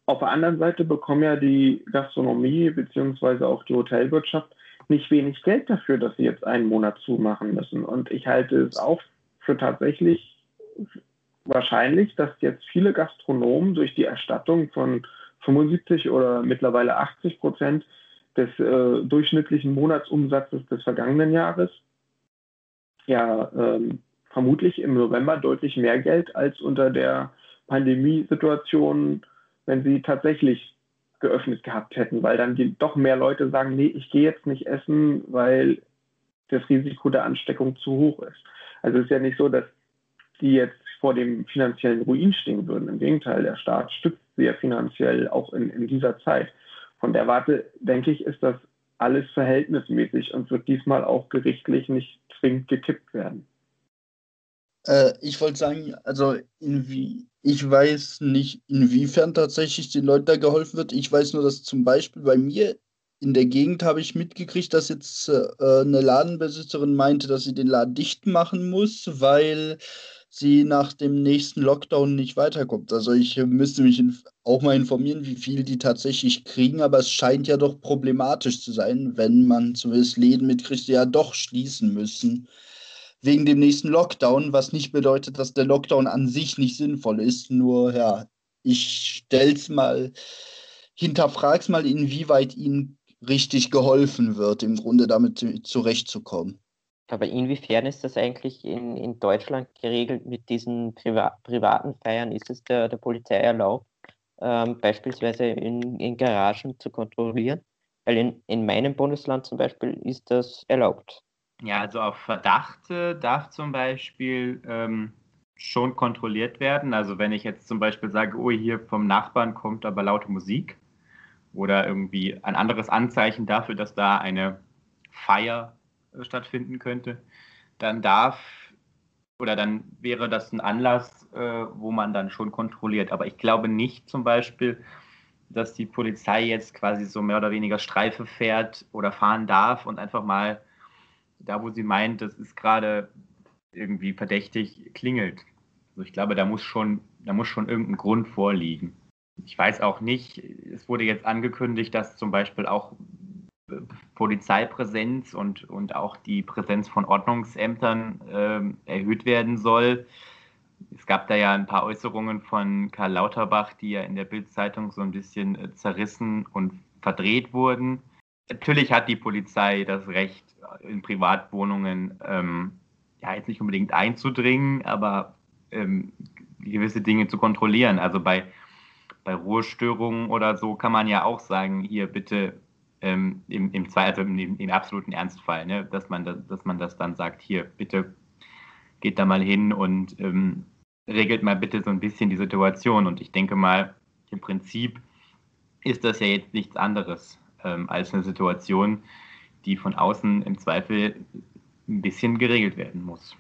auf der anderen Seite bekommen ja die Gastronomie bzw. auch die Hotelwirtschaft nicht wenig Geld dafür, dass sie jetzt einen Monat zumachen müssen. Und ich halte es auch für tatsächlich wahrscheinlich, dass jetzt viele Gastronomen durch die Erstattung von 75 oder mittlerweile 80 Prozent des äh, durchschnittlichen Monatsumsatzes des vergangenen Jahres ja ähm, vermutlich im November deutlich mehr Geld als unter der Pandemiesituation wenn sie tatsächlich geöffnet gehabt hätten, weil dann die, doch mehr Leute sagen, nee, ich gehe jetzt nicht essen, weil das Risiko der Ansteckung zu hoch ist. Also es ist ja nicht so, dass die jetzt vor dem finanziellen Ruin stehen würden. Im Gegenteil, der Staat stützt sie ja finanziell auch in, in dieser Zeit. Von der Warte, denke ich, ist das alles verhältnismäßig und wird diesmal auch gerichtlich nicht zwingend gekippt werden. Äh, ich wollte sagen, also inwie, ich weiß nicht, inwiefern tatsächlich den Leuten da geholfen wird. Ich weiß nur, dass zum Beispiel bei mir in der Gegend habe ich mitgekriegt, dass jetzt äh, eine Ladenbesitzerin meinte, dass sie den Laden dicht machen muss, weil sie nach dem nächsten Lockdown nicht weiterkommt. Also ich müsste mich auch mal informieren, wie viel die tatsächlich kriegen, aber es scheint ja doch problematisch zu sein, wenn man zumindest Läden mitkriegt, die ja doch schließen müssen wegen dem nächsten Lockdown, was nicht bedeutet, dass der Lockdown an sich nicht sinnvoll ist. Nur ja, ich stell's mal, hinterfrag's mal, inwieweit ihnen richtig geholfen wird, im Grunde damit zurechtzukommen. Aber inwiefern ist das eigentlich in, in Deutschland geregelt mit diesen Priva privaten Feiern? Ist es der, der Polizei erlaubt, ähm, beispielsweise in, in Garagen zu kontrollieren? Weil in, in meinem Bundesland zum Beispiel ist das erlaubt. Ja, also auf Verdacht äh, darf zum Beispiel ähm, schon kontrolliert werden. Also wenn ich jetzt zum Beispiel sage, oh, hier vom Nachbarn kommt aber laute Musik oder irgendwie ein anderes Anzeichen dafür, dass da eine Feier stattfinden könnte, dann darf oder dann wäre das ein Anlass, äh, wo man dann schon kontrolliert. Aber ich glaube nicht zum Beispiel, dass die Polizei jetzt quasi so mehr oder weniger Streife fährt oder fahren darf und einfach mal da, wo sie meint, das ist gerade irgendwie verdächtig, klingelt. Also ich glaube, da muss schon, da muss schon irgendein Grund vorliegen. Ich weiß auch nicht, es wurde jetzt angekündigt, dass zum Beispiel auch äh, Polizeipräsenz und, und auch die Präsenz von Ordnungsämtern äh, erhöht werden soll. Es gab da ja ein paar Äußerungen von Karl Lauterbach, die ja in der Bildzeitung so ein bisschen äh, zerrissen und verdreht wurden. Natürlich hat die Polizei das Recht, in Privatwohnungen ähm, ja jetzt nicht unbedingt einzudringen, aber ähm, gewisse Dinge zu kontrollieren. Also bei, bei Ruhestörungen oder so kann man ja auch sagen, hier bitte ähm, im, im, also im, im, absoluten Ernstfall, ne, dass, man das, dass man das dann sagt, hier bitte geht da mal hin und ähm, regelt mal bitte so ein bisschen die Situation. Und ich denke mal, im Prinzip ist das ja jetzt nichts anderes ähm, als eine Situation, die von außen im Zweifel ein bisschen geregelt werden muss.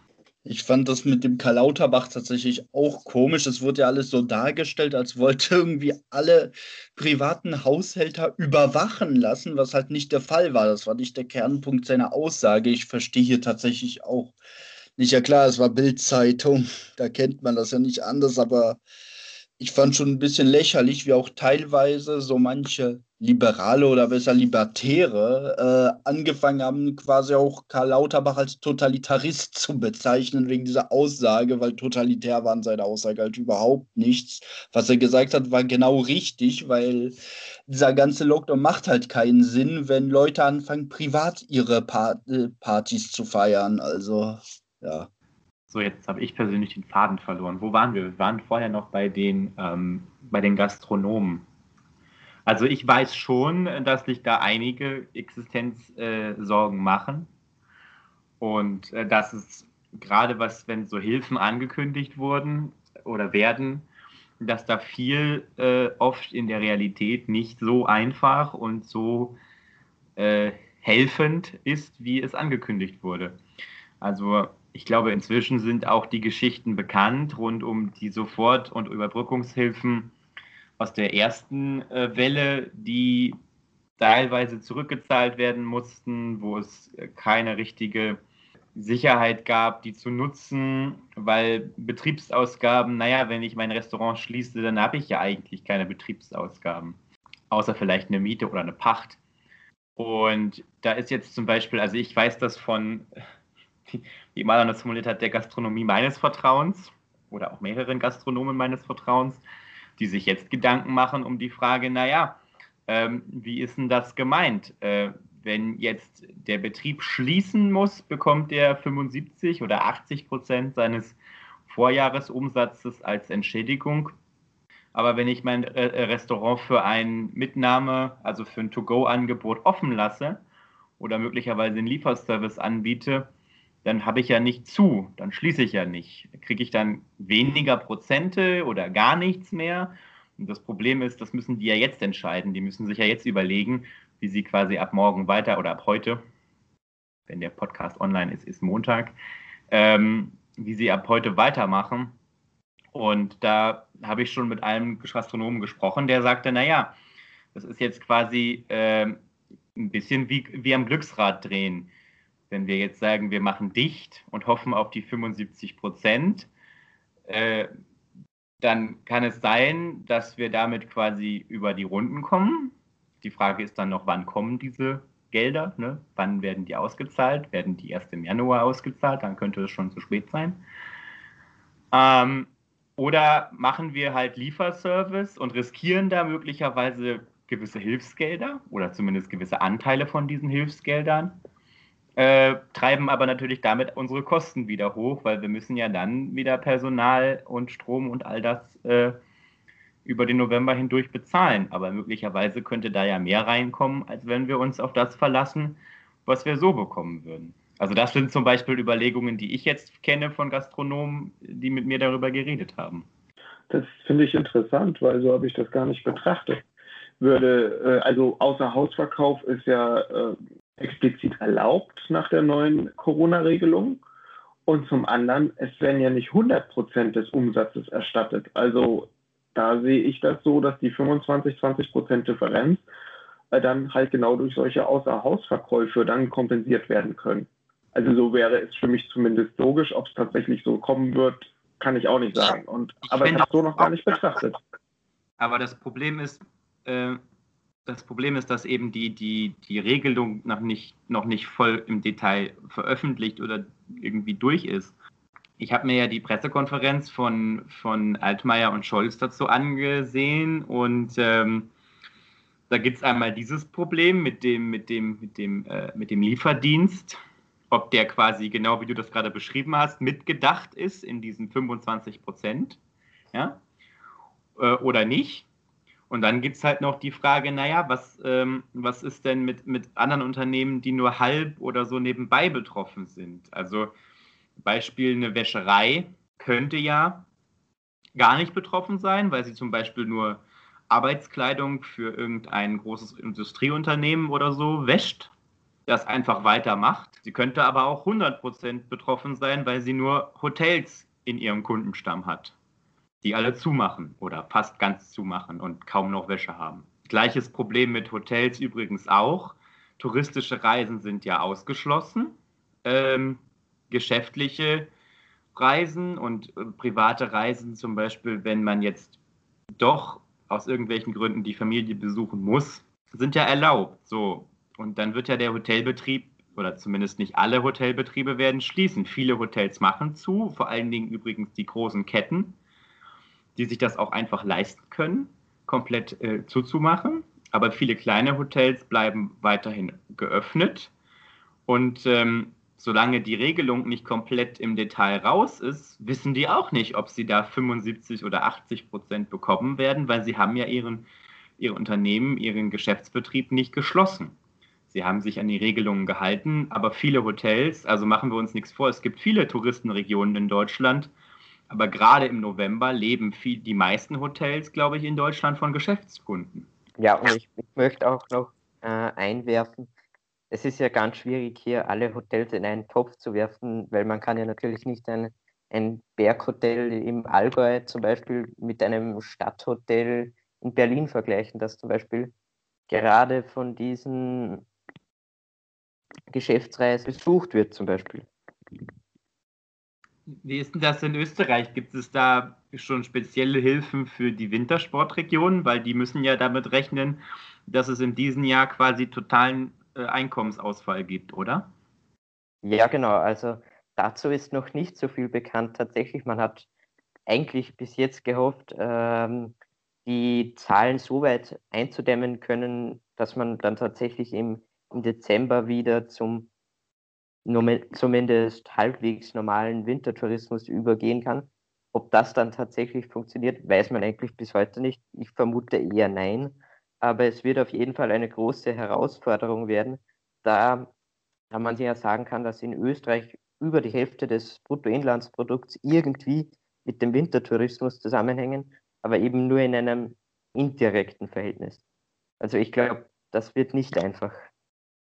Ich fand das mit dem Karl Lauterbach tatsächlich auch komisch. Es wurde ja alles so dargestellt, als wollte irgendwie alle privaten Haushälter überwachen lassen, was halt nicht der Fall war. Das war nicht der Kernpunkt seiner Aussage. Ich verstehe hier tatsächlich auch nicht. Ja klar, es war Bildzeitung, da kennt man das ja nicht anders, aber ich fand schon ein bisschen lächerlich, wie auch teilweise so manche Liberale oder besser Libertäre äh, angefangen haben, quasi auch Karl Lauterbach als Totalitarist zu bezeichnen, wegen dieser Aussage, weil totalitär waren seine Aussage halt überhaupt nichts. Was er gesagt hat, war genau richtig, weil dieser ganze Lockdown macht halt keinen Sinn, wenn Leute anfangen, privat ihre Part äh, Partys zu feiern. Also, ja. So, jetzt habe ich persönlich den Faden verloren. Wo waren wir? Wir waren vorher noch bei den, ähm, bei den Gastronomen. Also ich weiß schon, dass sich da einige Existenzsorgen äh, machen. Und äh, dass es gerade was, wenn so Hilfen angekündigt wurden oder werden, dass da viel äh, oft in der Realität nicht so einfach und so äh, helfend ist, wie es angekündigt wurde. Also ich glaube, inzwischen sind auch die Geschichten bekannt rund um die Sofort- und Überbrückungshilfen aus der ersten äh, Welle, die teilweise zurückgezahlt werden mussten, wo es keine richtige Sicherheit gab, die zu nutzen, weil Betriebsausgaben, naja, wenn ich mein Restaurant schließe, dann habe ich ja eigentlich keine Betriebsausgaben, außer vielleicht eine Miete oder eine Pacht. Und da ist jetzt zum Beispiel, also ich weiß das von wie Maler das formuliert hat, der Gastronomie meines Vertrauens oder auch mehreren Gastronomen meines Vertrauens, die sich jetzt Gedanken machen um die Frage, naja, ähm, wie ist denn das gemeint? Äh, wenn jetzt der Betrieb schließen muss, bekommt er 75 oder 80 Prozent seines Vorjahresumsatzes als Entschädigung. Aber wenn ich mein äh, Restaurant für ein Mitnahme, also für ein To-Go-Angebot offen lasse oder möglicherweise einen Lieferservice anbiete, dann habe ich ja nicht zu, dann schließe ich ja nicht. Kriege ich dann weniger Prozente oder gar nichts mehr? Und das Problem ist, das müssen die ja jetzt entscheiden. Die müssen sich ja jetzt überlegen, wie sie quasi ab morgen weiter oder ab heute, wenn der Podcast online ist, ist Montag, ähm, wie sie ab heute weitermachen. Und da habe ich schon mit einem Gastronomen gesprochen, der sagte, naja, das ist jetzt quasi äh, ein bisschen wie, wie am Glücksrad drehen wenn wir jetzt sagen, wir machen dicht und hoffen auf die 75 Prozent, äh, dann kann es sein, dass wir damit quasi über die Runden kommen. Die Frage ist dann noch, wann kommen diese Gelder? Ne? Wann werden die ausgezahlt? Werden die erst im Januar ausgezahlt? Dann könnte es schon zu spät sein. Ähm, oder machen wir halt Lieferservice und riskieren da möglicherweise gewisse Hilfsgelder oder zumindest gewisse Anteile von diesen Hilfsgeldern äh, treiben aber natürlich damit unsere Kosten wieder hoch, weil wir müssen ja dann wieder Personal und Strom und all das äh, über den November hindurch bezahlen. Aber möglicherweise könnte da ja mehr reinkommen, als wenn wir uns auf das verlassen, was wir so bekommen würden. Also das sind zum Beispiel Überlegungen, die ich jetzt kenne von Gastronomen, die mit mir darüber geredet haben. Das finde ich interessant, weil so habe ich das gar nicht betrachtet. Würde, äh, also außer Hausverkauf ist ja äh, explizit erlaubt nach der neuen Corona-Regelung. Und zum anderen, es werden ja nicht 100 Prozent des Umsatzes erstattet. Also da sehe ich das so, dass die 25, 20 Prozent Differenz äh, dann halt genau durch solche Außerhausverkäufe dann kompensiert werden können. Also so wäre es für mich zumindest logisch. Ob es tatsächlich so kommen wird, kann ich auch nicht sagen. Und, aber ich habe so noch gar nicht betrachtet. Aber das Problem ist, äh, das Problem ist, dass eben die, die, die Regelung noch nicht, noch nicht voll im Detail veröffentlicht oder irgendwie durch ist. Ich habe mir ja die Pressekonferenz von, von Altmaier und Scholz dazu angesehen und ähm, da gibt es einmal dieses Problem mit dem, mit dem, mit dem, äh, mit dem Lieferdienst, ob der quasi, genau wie du das gerade beschrieben hast, mitgedacht ist in diesen 25 Prozent. Ja? Äh, oder nicht. Und dann gibt es halt noch die Frage, naja, was, ähm, was ist denn mit, mit anderen Unternehmen, die nur halb oder so nebenbei betroffen sind? Also Beispiel eine Wäscherei könnte ja gar nicht betroffen sein, weil sie zum Beispiel nur Arbeitskleidung für irgendein großes Industrieunternehmen oder so wäscht, das einfach weitermacht. Sie könnte aber auch 100% betroffen sein, weil sie nur Hotels in ihrem Kundenstamm hat die alle zumachen oder fast ganz zumachen und kaum noch Wäsche haben. Gleiches Problem mit Hotels übrigens auch. Touristische Reisen sind ja ausgeschlossen. Ähm, geschäftliche Reisen und äh, private Reisen, zum Beispiel, wenn man jetzt doch aus irgendwelchen Gründen die Familie besuchen muss, sind ja erlaubt. So. Und dann wird ja der Hotelbetrieb, oder zumindest nicht alle Hotelbetriebe werden schließen. Viele Hotels machen zu, vor allen Dingen übrigens die großen Ketten die sich das auch einfach leisten können, komplett äh, zuzumachen. Aber viele kleine Hotels bleiben weiterhin geöffnet. Und ähm, solange die Regelung nicht komplett im Detail raus ist, wissen die auch nicht, ob sie da 75 oder 80 Prozent bekommen werden, weil sie haben ja ihren, ihr Unternehmen, ihren Geschäftsbetrieb nicht geschlossen. Sie haben sich an die Regelungen gehalten, aber viele Hotels, also machen wir uns nichts vor, es gibt viele Touristenregionen in Deutschland, aber gerade im November leben viel, die meisten Hotels, glaube ich, in Deutschland von Geschäftskunden. Ja, und ich, ich möchte auch noch äh, einwerfen, es ist ja ganz schwierig, hier alle Hotels in einen Topf zu werfen, weil man kann ja natürlich nicht ein, ein Berghotel im Allgäu zum Beispiel mit einem Stadthotel in Berlin vergleichen, das zum Beispiel gerade von diesen Geschäftsreisen besucht wird zum Beispiel. Wie ist denn das in Österreich? Gibt es da schon spezielle Hilfen für die Wintersportregionen? Weil die müssen ja damit rechnen, dass es in diesem Jahr quasi totalen äh, Einkommensausfall gibt, oder? Ja, genau. Also dazu ist noch nicht so viel bekannt. Tatsächlich, man hat eigentlich bis jetzt gehofft, ähm, die Zahlen so weit einzudämmen können, dass man dann tatsächlich im, im Dezember wieder zum zumindest halbwegs normalen Wintertourismus übergehen kann. Ob das dann tatsächlich funktioniert, weiß man eigentlich bis heute nicht. Ich vermute eher nein. Aber es wird auf jeden Fall eine große Herausforderung werden, da, da man ja sagen kann, dass in Österreich über die Hälfte des Bruttoinlandsprodukts irgendwie mit dem Wintertourismus zusammenhängen, aber eben nur in einem indirekten Verhältnis. Also ich glaube, das wird nicht einfach.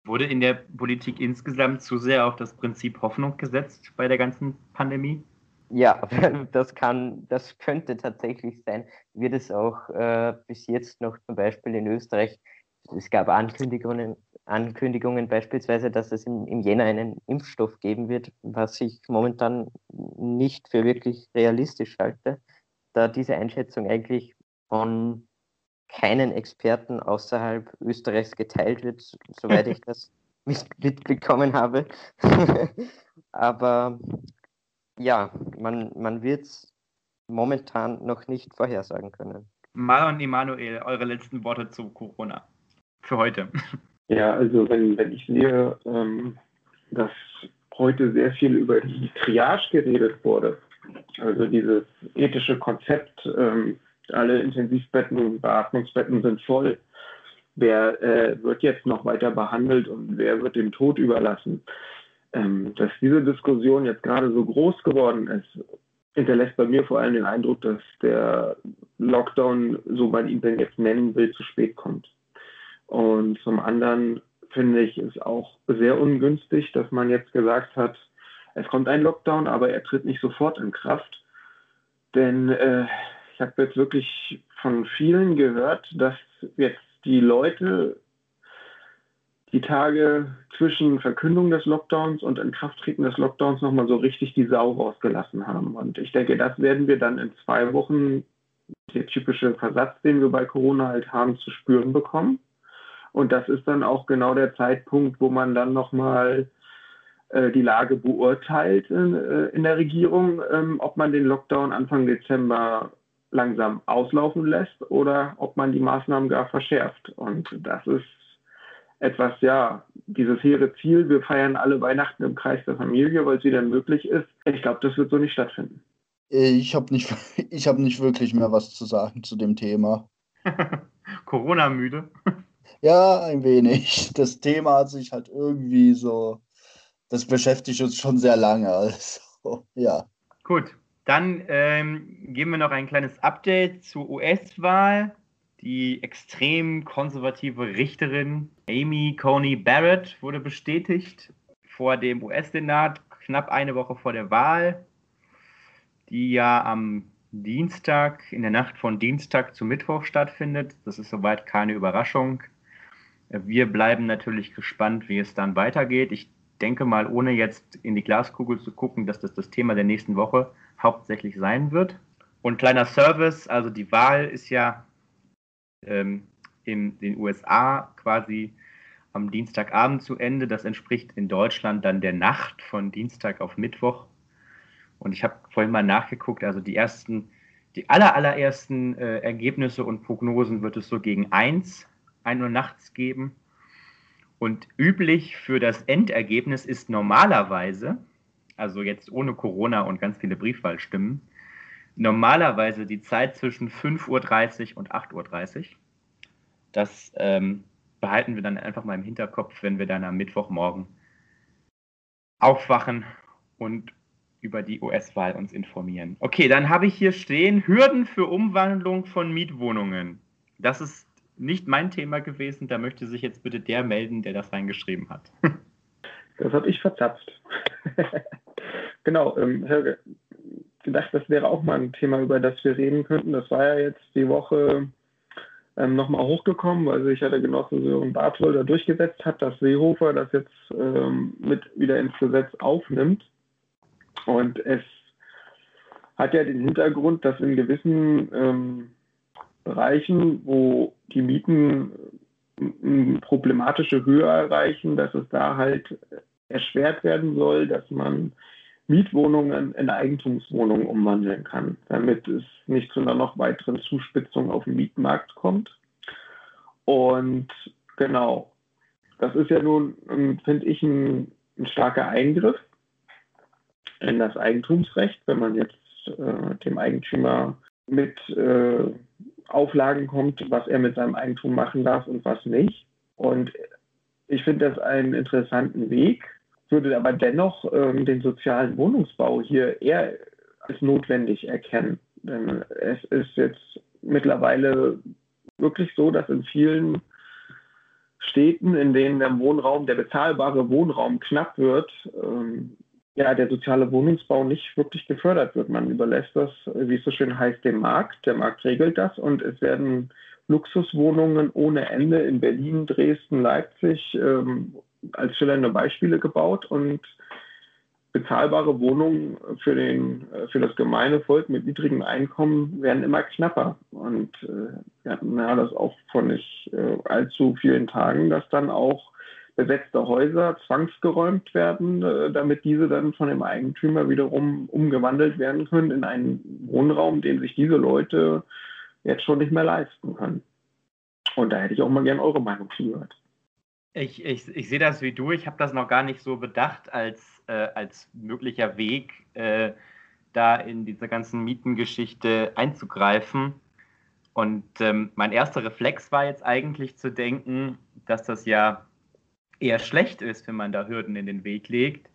Wurde in der Politik insgesamt zu sehr auf das Prinzip Hoffnung gesetzt bei der ganzen Pandemie? Ja, [laughs] das kann, das könnte tatsächlich sein. Wird es auch äh, bis jetzt noch zum Beispiel in Österreich, es gab Ankündigungen, Ankündigungen beispielsweise, dass es im, im Jänner einen Impfstoff geben wird, was ich momentan nicht für wirklich realistisch halte, da diese Einschätzung eigentlich von keinen Experten außerhalb Österreichs geteilt wird, soweit ich das [laughs] mitbekommen habe. [laughs] Aber ja, man, man wird es momentan noch nicht vorhersagen können. Mal und Emanuel, eure letzten Worte zu Corona für heute. [laughs] Ja, also wenn, wenn ich sehe, ähm, dass heute sehr viel über die Triage geredet wurde, also dieses ethische Konzept, ähm, alle Intensivbetten und Beatmungsbetten sind voll. Wer äh, wird jetzt noch weiter behandelt und wer wird dem Tod überlassen? Ähm, dass diese Diskussion jetzt gerade so groß geworden ist, hinterlässt bei mir vor allem den Eindruck, dass der Lockdown, so man ihn denn jetzt nennen will, zu spät kommt. Und zum anderen finde ich es auch sehr ungünstig, dass man jetzt gesagt hat, es kommt ein Lockdown, aber er tritt nicht sofort in Kraft. Denn äh, Ich habe jetzt wirklich von vielen gehört, dass jetzt die Leute die Tage zwischen Verkündung des Lockdowns und Inkrafttreten des Lockdowns nochmal so richtig die Sau rausgelassen haben. Und ich denke, das werden wir dann in zwei Wochen, der typische Versatz, den wir bei Corona halt haben, zu spüren bekommen. Und das ist dann auch genau der Zeitpunkt, wo man dann nochmal äh, die Lage beurteilt in, äh, in der Regierung, ähm, ob man den Lockdown Anfang Dezember langsam auslaufen lässt oder ob man die Maßnahmen gar verschärft. Und das ist etwas, ja, dieses hehre Ziel, wir feiern alle Weihnachten im Kreis der Familie, weil es wieder möglich ist. Ich glaube, das wird so nicht stattfinden. Ich habe nicht, [laughs] hab nicht wirklich mehr was zu sagen zu dem Thema. [laughs] Corona-müde? [laughs] Ja, ein wenig. Das Thema hat sich halt irgendwie so, das beschäftigt uns schon sehr lange. Also, ja. Gut, dann ähm, geben wir noch ein kleines Update zur US-Wahl. Die extrem konservative Richterin Amy Coney Barrett wurde bestätigt vor dem US-Senat, knapp eine Woche vor der Wahl, die ja am Dienstag, in der Nacht von Dienstag zu Mittwoch stattfindet. Das ist soweit keine Überraschung. Wir bleiben natürlich gespannt, wie es dann weitergeht. Ich denke mal, ohne jetzt in die Glaskugel zu gucken, dass das das Thema der nächsten Woche hauptsächlich sein wird. Und kleiner Service, also die Wahl ist ja ähm, in den USA quasi am Dienstagabend zu Ende. Das entspricht in Deutschland dann der Nacht von Dienstag auf Mittwoch. Und ich habe vorhin mal nachgeguckt, also die ersten, die aller, allerersten äh, Ergebnisse und Prognosen wird es so gegen 1, 1 Uhr nachts geben. Und üblich für das Endergebnis ist normalerweise, also jetzt ohne Corona und ganz viele Briefwahlstimmen, normalerweise die Zeit zwischen 5.30 Uhr und 8.30 Uhr. Das ähm, behalten wir dann einfach mal im Hinterkopf, wenn wir dann am Mittwochmorgen aufwachen und über die US-Wahl uns informieren. Okay, dann habe ich hier stehen Hürden für Umwandlung von Mietwohnungen. Das ist nicht mein Thema gewesen. Da möchte sich jetzt bitte der melden, der das reingeschrieben hat. Das habe ich verzapft. [laughs] genau, ähm, Helge, gedacht, das wäre auch mal ein Thema, über das wir reden könnten. Das war ja jetzt die Woche ähm, nochmal hochgekommen, weil sich ja der Genosse Sören Barthold da durchgesetzt hat, dass Seehofer das jetzt ähm, mit wieder ins Gesetz aufnimmt. Und es hat ja den Hintergrund, dass in gewissen ähm, Bereichen, wo die Mieten äh, problematische Höhe erreichen, dass es da halt erschwert werden soll, dass man Mietwohnungen in Eigentumswohnungen umwandeln kann, damit es nicht zu einer noch weiteren Zuspitzung auf dem Mietmarkt kommt. Und genau, das ist ja nun, finde ich, ein, ein, starker Eingriff in das Eigentumsrecht, wenn man jetzt äh, dem Eigentümer mit äh, Auflagen kommt, was er mit seinem Eigentum machen darf und was nicht. Und ich finde das einen interessanten Weg, würde aber dennoch ähm, den sozialen Wohnungsbau hier eher als notwendig erkennen. Denn es ist jetzt mittlerweile wirklich so, dass in vielen Städten, in denen der Wohnraum, der bezahlbare Wohnraum knapp wird, ähm, ja, der soziale Wohnungsbau nicht wirklich gefördert wird. Man überlässt das, wie es so schön heißt, dem Markt. Der Markt regelt das und es werden Luxuswohnungen ohne Ende in Berlin, Dresden, Leipzig ähm, als schillernde Beispiele gebaut und bezahlbare Wohnungen für, den, für das gemeine Volk mit niedrigem Einkommen werden immer knapper. Und äh, wir hatten ja das auch vor nicht äh, allzu vielen Tagen, dass dann auch besetzte Häuser zwangsgeräumt werden, äh, damit diese dann von dem Eigentümer wiederum umgewandelt werden können in einen Wohnraum, den sich diese Leute jetzt schon nicht mehr leisten können. Und da hätte ich auch mal gerne eure Meinung zugehört. Ich, ich, ich sehe das wie du. Ich habe das noch gar nicht so bedacht als, äh, als möglicher Weg, äh, da in diese ganzen Mietengeschichte einzugreifen. Und ähm, mein erster Reflex war jetzt eigentlich zu denken, dass das ja eher schlecht ist, wenn man da Hürden in den Weg legt,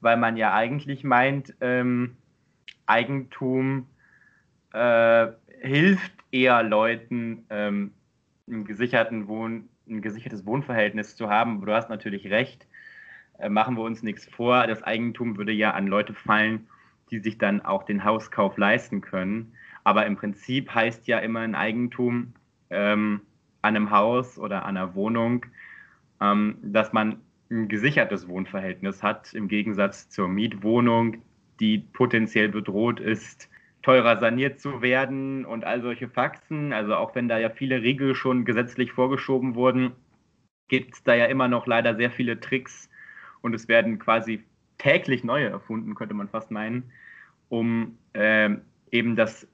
weil man ja eigentlich meint, ähm, Eigentum äh, hilft eher Leuten, ähm, einen gesicherten Wohn ein gesichertes Wohnverhältnis zu haben. Du hast natürlich recht. Äh, machen wir uns nichts vor. Das Eigentum würde ja an Leute fallen, die sich dann auch den Hauskauf leisten können. Aber im Prinzip heißt ja immer ein Eigentum ähm, an einem Haus oder an einer Wohnung, ähm, dass man ein gesichertes Wohnverhältnis hat, im Gegensatz zur Mietwohnung, die potenziell bedroht ist, teurer saniert zu werden und all solche Faxen. Also auch wenn da ja viele Regeln schon gesetzlich vorgeschoben wurden, gibt es da ja immer noch leider sehr viele Tricks und es werden quasi täglich neue erfunden, könnte man fast meinen, um äh, eben das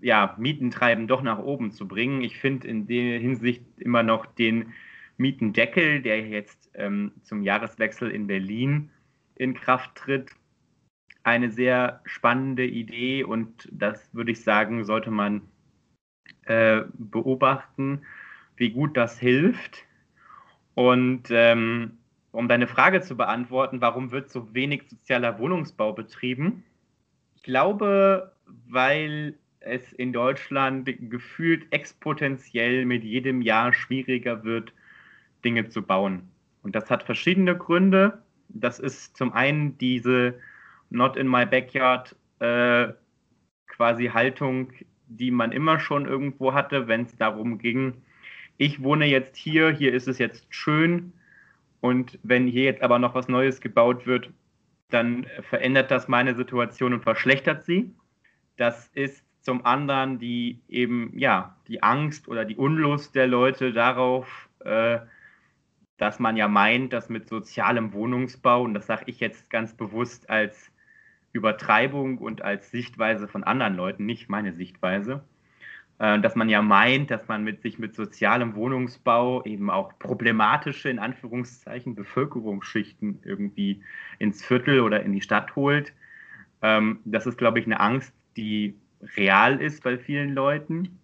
ja, Mietentreiben doch nach oben zu bringen. Ich finde in der Hinsicht immer noch den Mietendeckel, der jetzt ähm, zum Jahreswechsel in Berlin in Kraft tritt, eine sehr spannende Idee und das würde ich sagen, sollte man äh, beobachten, wie gut das hilft. Und ähm, um deine Frage zu beantworten, warum wird so wenig sozialer Wohnungsbau betrieben? Ich glaube, weil es in Deutschland gefühlt exponentiell mit jedem Jahr schwieriger wird, Dinge zu bauen. Und das hat verschiedene Gründe. Das ist zum einen diese Not in my backyard äh, quasi Haltung, die man immer schon irgendwo hatte, wenn es darum ging, ich wohne jetzt hier, hier ist es jetzt schön und wenn hier jetzt aber noch was Neues gebaut wird, dann verändert das meine Situation und verschlechtert sie. Das ist zum anderen die eben, ja, die Angst oder die Unlust der Leute darauf, äh, dass man ja meint, dass mit sozialem Wohnungsbau, und das sage ich jetzt ganz bewusst als Übertreibung und als Sichtweise von anderen Leuten, nicht meine Sichtweise, äh, dass man ja meint, dass man mit sich mit sozialem Wohnungsbau eben auch problematische, in Anführungszeichen, Bevölkerungsschichten irgendwie ins Viertel oder in die Stadt holt. Ähm, das ist, glaube ich, eine Angst, die real ist bei vielen Leuten.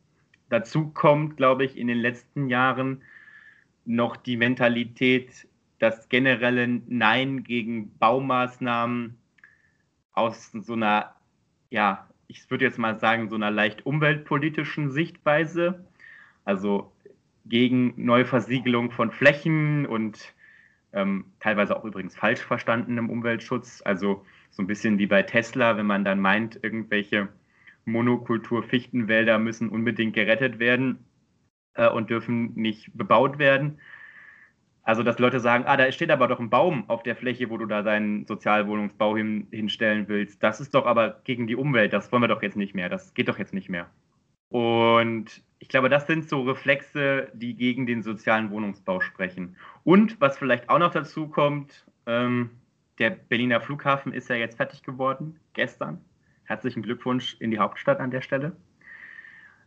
Dazu kommt, glaube ich, in den letzten Jahren noch die Mentalität, das generelle Nein gegen Baumaßnahmen aus so einer, ja, ich würde jetzt mal sagen, so einer leicht umweltpolitischen Sichtweise, also gegen Neuversiegelung von Flächen und ähm, teilweise auch übrigens falsch verstandenem Umweltschutz, also so ein bisschen wie bei Tesla, wenn man dann meint, irgendwelche Monokultur-Fichtenwälder müssen unbedingt gerettet werden äh, und dürfen nicht bebaut werden. Also, dass Leute sagen, ah, da steht aber doch ein Baum auf der Fläche, wo du da deinen Sozialwohnungsbau hin, hinstellen willst. Das ist doch aber gegen die Umwelt, das wollen wir doch jetzt nicht mehr. Das geht doch jetzt nicht mehr. Und ich glaube, das sind so Reflexe, die gegen den sozialen Wohnungsbau sprechen. Und was vielleicht auch noch dazu kommt, ähm, der Berliner Flughafen ist ja jetzt fertig geworden, gestern herzlichen Glückwunsch in die Hauptstadt an der Stelle,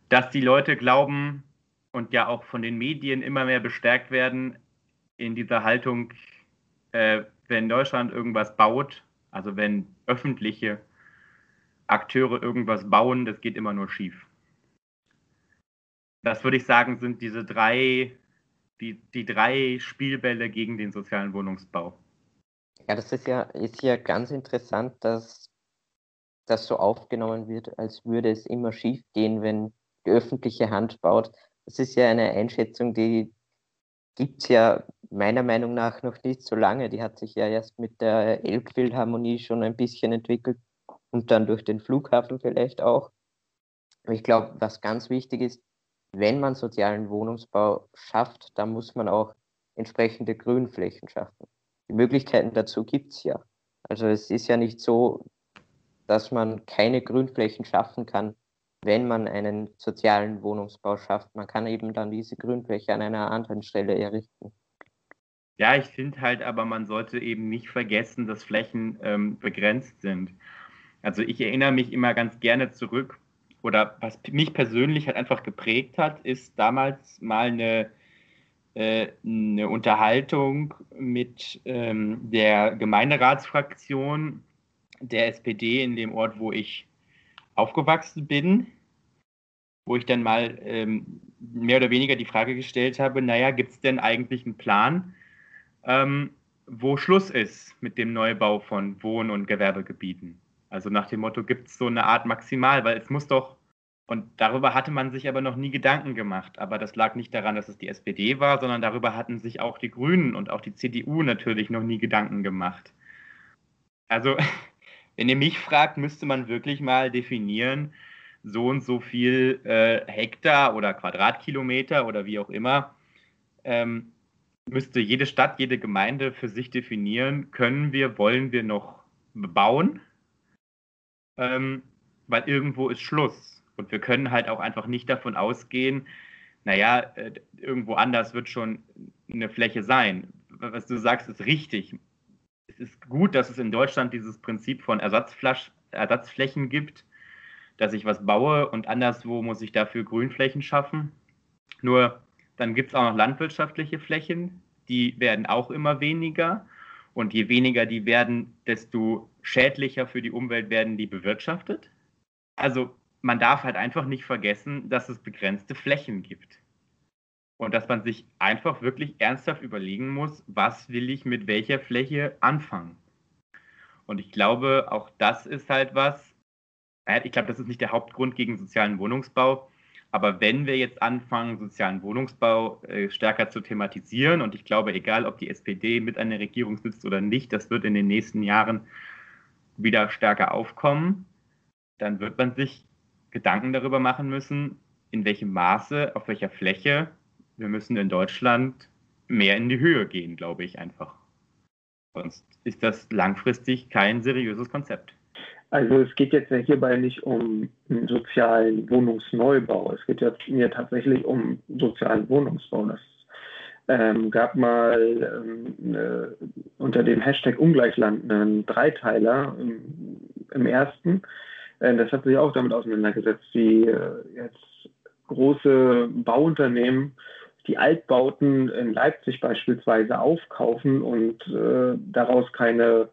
dass die Leute glauben und ja auch von den Medien immer mehr bestärkt werden in dieser Haltung, äh, wenn Deutschland irgendwas baut, also wenn öffentliche Akteure irgendwas bauen, das geht immer nur schief. Das würde ich sagen, sind diese drei, die, die drei Spielbälle gegen den sozialen Wohnungsbau. Ja, das ist ja, ist ja ganz interessant, dass das so aufgenommen wird, als würde es immer schief gehen, wenn die öffentliche Hand baut. Das ist ja eine Einschätzung, die gibt es ja meiner Meinung nach noch nicht so lange. Die hat sich ja erst mit der Elbphilharmonie schon ein bisschen entwickelt und dann durch den Flughafen vielleicht auch. ich glaube, was ganz wichtig ist, wenn man sozialen Wohnungsbau schafft, dann muss man auch entsprechende Grünflächen schaffen. Die Möglichkeiten dazu gibt es ja. Also es ist ja nicht so, dass man keine Grünflächen schaffen kann, wenn man einen sozialen Wohnungsbau schafft. Man kann eben dann diese Grünfläche an einer anderen Stelle errichten. Ja, ich finde halt aber, man sollte eben nicht vergessen, dass Flächen ähm, begrenzt sind. Also ich erinnere mich immer ganz gerne zurück, oder was mich persönlich halt einfach geprägt hat, ist damals mal eine, äh, eine Unterhaltung mit ähm, der Gemeinderatsfraktion der SPD in dem Ort, wo ich aufgewachsen bin, wo ich dann mal ähm, mehr oder weniger die Frage gestellt habe, naja, gibt es denn eigentlich einen Plan, ähm, wo Schluss ist mit dem Neubau von Wohn- und Gewerbegebieten? Also nach dem Motto, gibt es so eine Art Maximal, weil es muss doch, und darüber hatte man sich aber noch nie Gedanken gemacht. Aber das lag nicht daran, dass es die SPD war, sondern darüber hatten sich auch die Grünen und auch die CDU natürlich noch nie Gedanken gemacht. Also [laughs] Wenn ihr mich fragt, müsste man wirklich mal definieren, so und so viel äh, Hektar oder Quadratkilometer oder wie auch immer, ähm, müsste jede Stadt, jede Gemeinde für sich definieren, können wir, wollen wir noch bauen, ähm, weil irgendwo ist Schluss. Und wir können halt auch einfach nicht davon ausgehen, naja, äh, irgendwo anders wird schon eine Fläche sein. Was du sagst, ist richtig. Es ist gut, dass es in Deutschland dieses Prinzip von Ersatzflächen gibt, dass ich was baue und anderswo muss ich dafür Grünflächen schaffen. Nur dann gibt es auch noch landwirtschaftliche Flächen, die werden auch immer weniger. Und je weniger die werden, desto schädlicher für die Umwelt werden die bewirtschaftet. Also man darf halt einfach nicht vergessen, dass es begrenzte Flächen gibt. Und dass man sich einfach wirklich ernsthaft überlegen muss, was will ich mit welcher Fläche anfangen. Und ich glaube, auch das ist halt was, ich glaube, das ist nicht der Hauptgrund gegen sozialen Wohnungsbau. Aber wenn wir jetzt anfangen, sozialen Wohnungsbau äh, stärker zu thematisieren, und ich glaube, egal ob die SPD mit einer Regierung sitzt oder nicht, das wird in den nächsten Jahren wieder stärker aufkommen, dann wird man sich Gedanken darüber machen müssen, in welchem Maße, auf welcher Fläche. Wir müssen in Deutschland mehr in die Höhe gehen, glaube ich einfach. Sonst ist das langfristig kein seriöses Konzept. Also es geht jetzt ja hierbei nicht um einen sozialen Wohnungsneubau. Es geht jetzt mir tatsächlich um sozialen Wohnungsbau. Das ähm, gab mal ähm, äh, unter dem Hashtag Ungleichland einen Dreiteiler im, im ersten. Äh, das hat sich auch damit auseinandergesetzt, wie äh, jetzt große Bauunternehmen die Altbauten in Leipzig beispielsweise aufkaufen und äh, daraus keine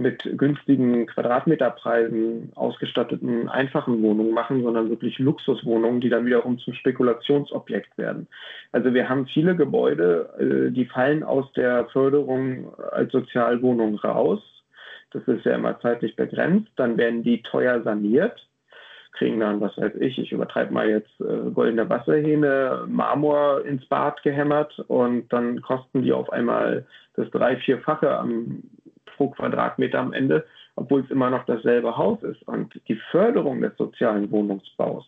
mit günstigen Quadratmeterpreisen ausgestatteten einfachen Wohnungen machen, sondern wirklich Luxuswohnungen, die dann wiederum zum Spekulationsobjekt werden. Also wir haben viele Gebäude, äh, die fallen aus der Förderung als Sozialwohnung raus. Das ist ja immer zeitlich begrenzt. Dann werden die teuer saniert, kriegen dann, was weiß ich, ich übertreibe mal jetzt äh, goldene Wasserhähne, Marmor ins Bad gehämmert und dann kosten die auf einmal das drei-, vierfache am pro Quadratmeter am Ende, obwohl es immer noch dasselbe Haus ist. Und die Förderung des sozialen Wohnungsbaus,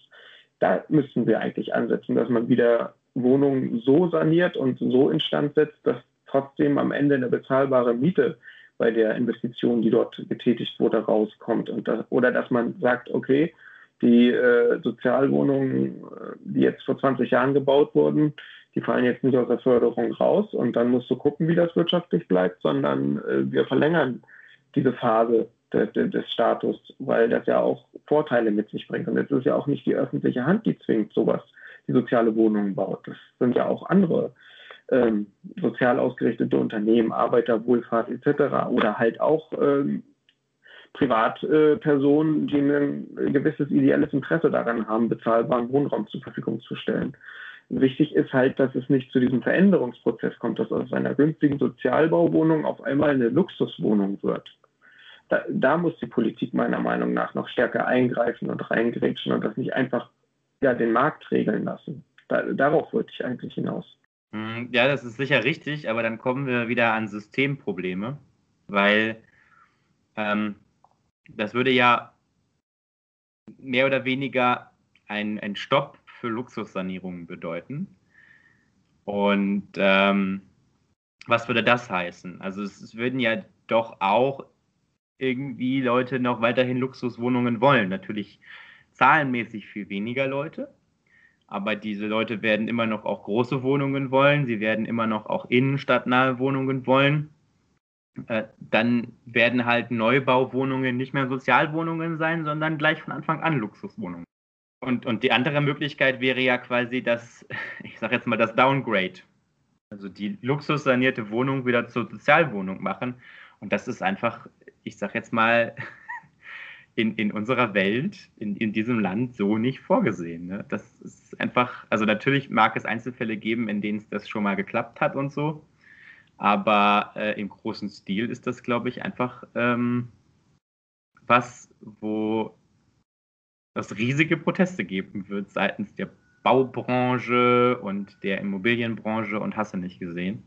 da müssen wir eigentlich ansetzen, dass man wieder Wohnungen so saniert und so instand setzt, dass trotzdem am Ende eine bezahlbare Miete bei der Investition, die dort getätigt wurde, rauskommt. Und das, oder dass man sagt, okay, die äh, Sozialwohnungen, äh, die jetzt vor 20 Jahren gebaut wurden, die fallen jetzt nicht aus der Förderung raus und dann musst du gucken, wie das wirtschaftlich bleibt, sondern äh, wir verlängern diese Phase de, de, des Status, weil das ja auch Vorteile mit sich bringt. Und es ist ja auch nicht die öffentliche Hand, die zwingt sowas, die soziale Wohnungen baut. Das sind ja auch andere ähm, sozial ausgerichtete Unternehmen, Arbeiterwohlfahrt etc. Oder halt auch ähm, Privatpersonen, die ein gewisses ideelles Interesse daran haben, bezahlbaren Wohnraum zur Verfügung zu stellen. Wichtig ist halt, dass es nicht zu diesem Veränderungsprozess kommt, dass aus einer günstigen Sozialbauwohnung auf einmal eine Luxuswohnung wird. Da, da muss die Politik meiner Meinung nach noch stärker eingreifen und reingrätschen und das nicht einfach ja, den Markt regeln lassen. Da, darauf wollte ich eigentlich hinaus. Hm, ja, das ist sicher richtig, aber dann kommen wir wieder an Systemprobleme, weil ähm, das würde ja mehr oder weniger ein, ein Stopp für Luxussanierungen bedeuten. Und ähm, was würde das heißen? Also es, es, würden ja doch auch irgendwie Leute noch weiterhin Luxuswohnungen wollen. Natürlich zahlenmäßig viel weniger Leute, aber diese Leute werden immer noch auch große Wohnungen wollen. Sie werden immer noch auch innenstadtnahe Wohnungen wollen. Äh, dann werden halt Neubauwohnungen nicht mehr Sozialwohnungen sein, sondern gleich von Anfang an Luxuswohnungen. Und, und die andere Möglichkeit wäre ja quasi das, [laughs] ich sage jetzt mal, das Downgrade. Also die luxussanierte Wohnung wieder zur Sozialwohnung machen. Und das ist einfach, ich sage jetzt mal, [laughs] in, in unserer Welt, in, in diesem Land so nicht vorgesehen. Ne? Das ist einfach, also natürlich mag es Einzelfälle geben, in denen es das schon mal geklappt hat und so. Aber äh, im großen Stil ist das, glaube ich, einfach ähm, was, wo es riesige Proteste geben wird seitens der Baubranche und der Immobilienbranche und hast du nicht gesehen,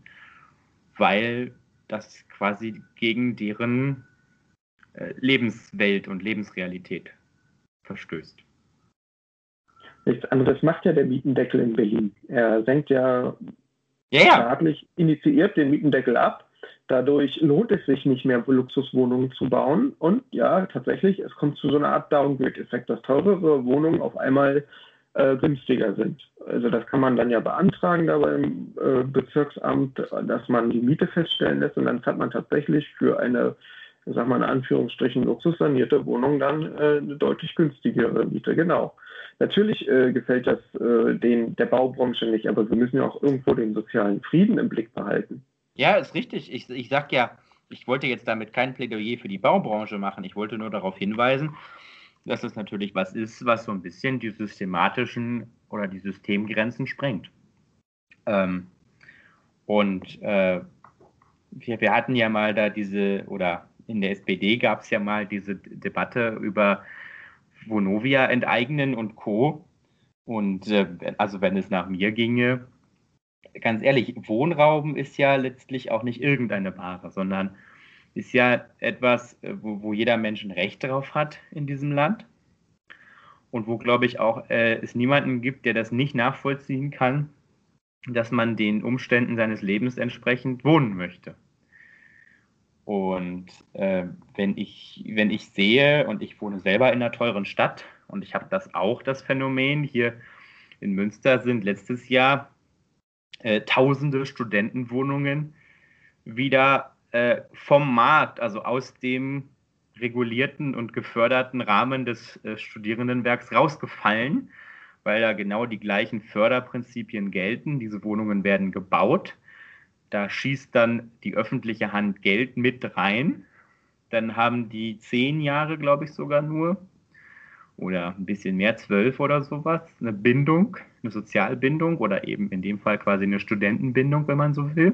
weil das quasi gegen deren äh, Lebenswelt und Lebensrealität verstößt. Nichts anderes macht ja der Mietendeckel in Berlin. Er senkt ja Ja, ja. staatlich initiiert den Mietendeckel ab. Dadurch lohnt es sich nicht mehr, Luxuswohnungen zu bauen. Und ja, tatsächlich, es kommt zu so einer Art Downgrade-Effekt, dass teurere Wohnungen auf einmal äh, günstiger sind. Also das kann man dann ja beantragen da beim äh, Bezirksamt, dass man die Miete feststellen lässt und dann hat man tatsächlich für eine, sag mal in Anführungsstrichen, luxussanierte Wohnung dann äh, eine deutlich günstigere Miete. Genau. Natürlich äh, gefällt das äh, den, der Baubranche nicht, aber wir müssen ja auch irgendwo den sozialen Frieden im Blick behalten. Ja, ist richtig. Ich, ich sag ja, ich wollte jetzt damit kein Plädoyer für die Baubranche machen. Ich wollte nur darauf hinweisen, dass es natürlich was ist, was so ein bisschen die systematischen oder die Systemgrenzen sprengt. Ähm, und äh, wir, wir hatten ja mal da diese, oder in der SPD gab es ja mal diese Debatte über Vonovia enteignen und Co. Und äh, also wenn es nach mir ginge, ganz ehrlich, Wohnraum ist ja letztlich auch nicht irgendeine Ware, sondern ist ja etwas, äh, wo, wo jeder Mensch ein Recht darauf hat in diesem Land. Und wo, glaube ich, auch äh, es niemanden gibt, der das nicht nachvollziehen kann, dass man den Umständen seines Lebens entsprechend wohnen möchte. Und äh, wenn, ich, wenn ich sehe, und ich wohne selber in einer teuren Stadt, und ich habe das auch, das Phänomen, hier in Münster sind letztes Jahr äh, tausende Studentenwohnungen wieder äh, vom Markt, also aus dem regulierten und geförderten Rahmen des äh, Studierendenwerks rausgefallen, weil da genau die gleichen Förderprinzipien gelten. Diese Wohnungen werden gebaut. Da schießt dann die öffentliche Hand Geld mit rein. Dann haben die zehn Jahre, glaube ich, sogar nur, oder ein bisschen mehr, zwölf oder sowas, eine Bindung, eine Sozialbindung oder eben in dem Fall quasi eine Studentenbindung, wenn man so will.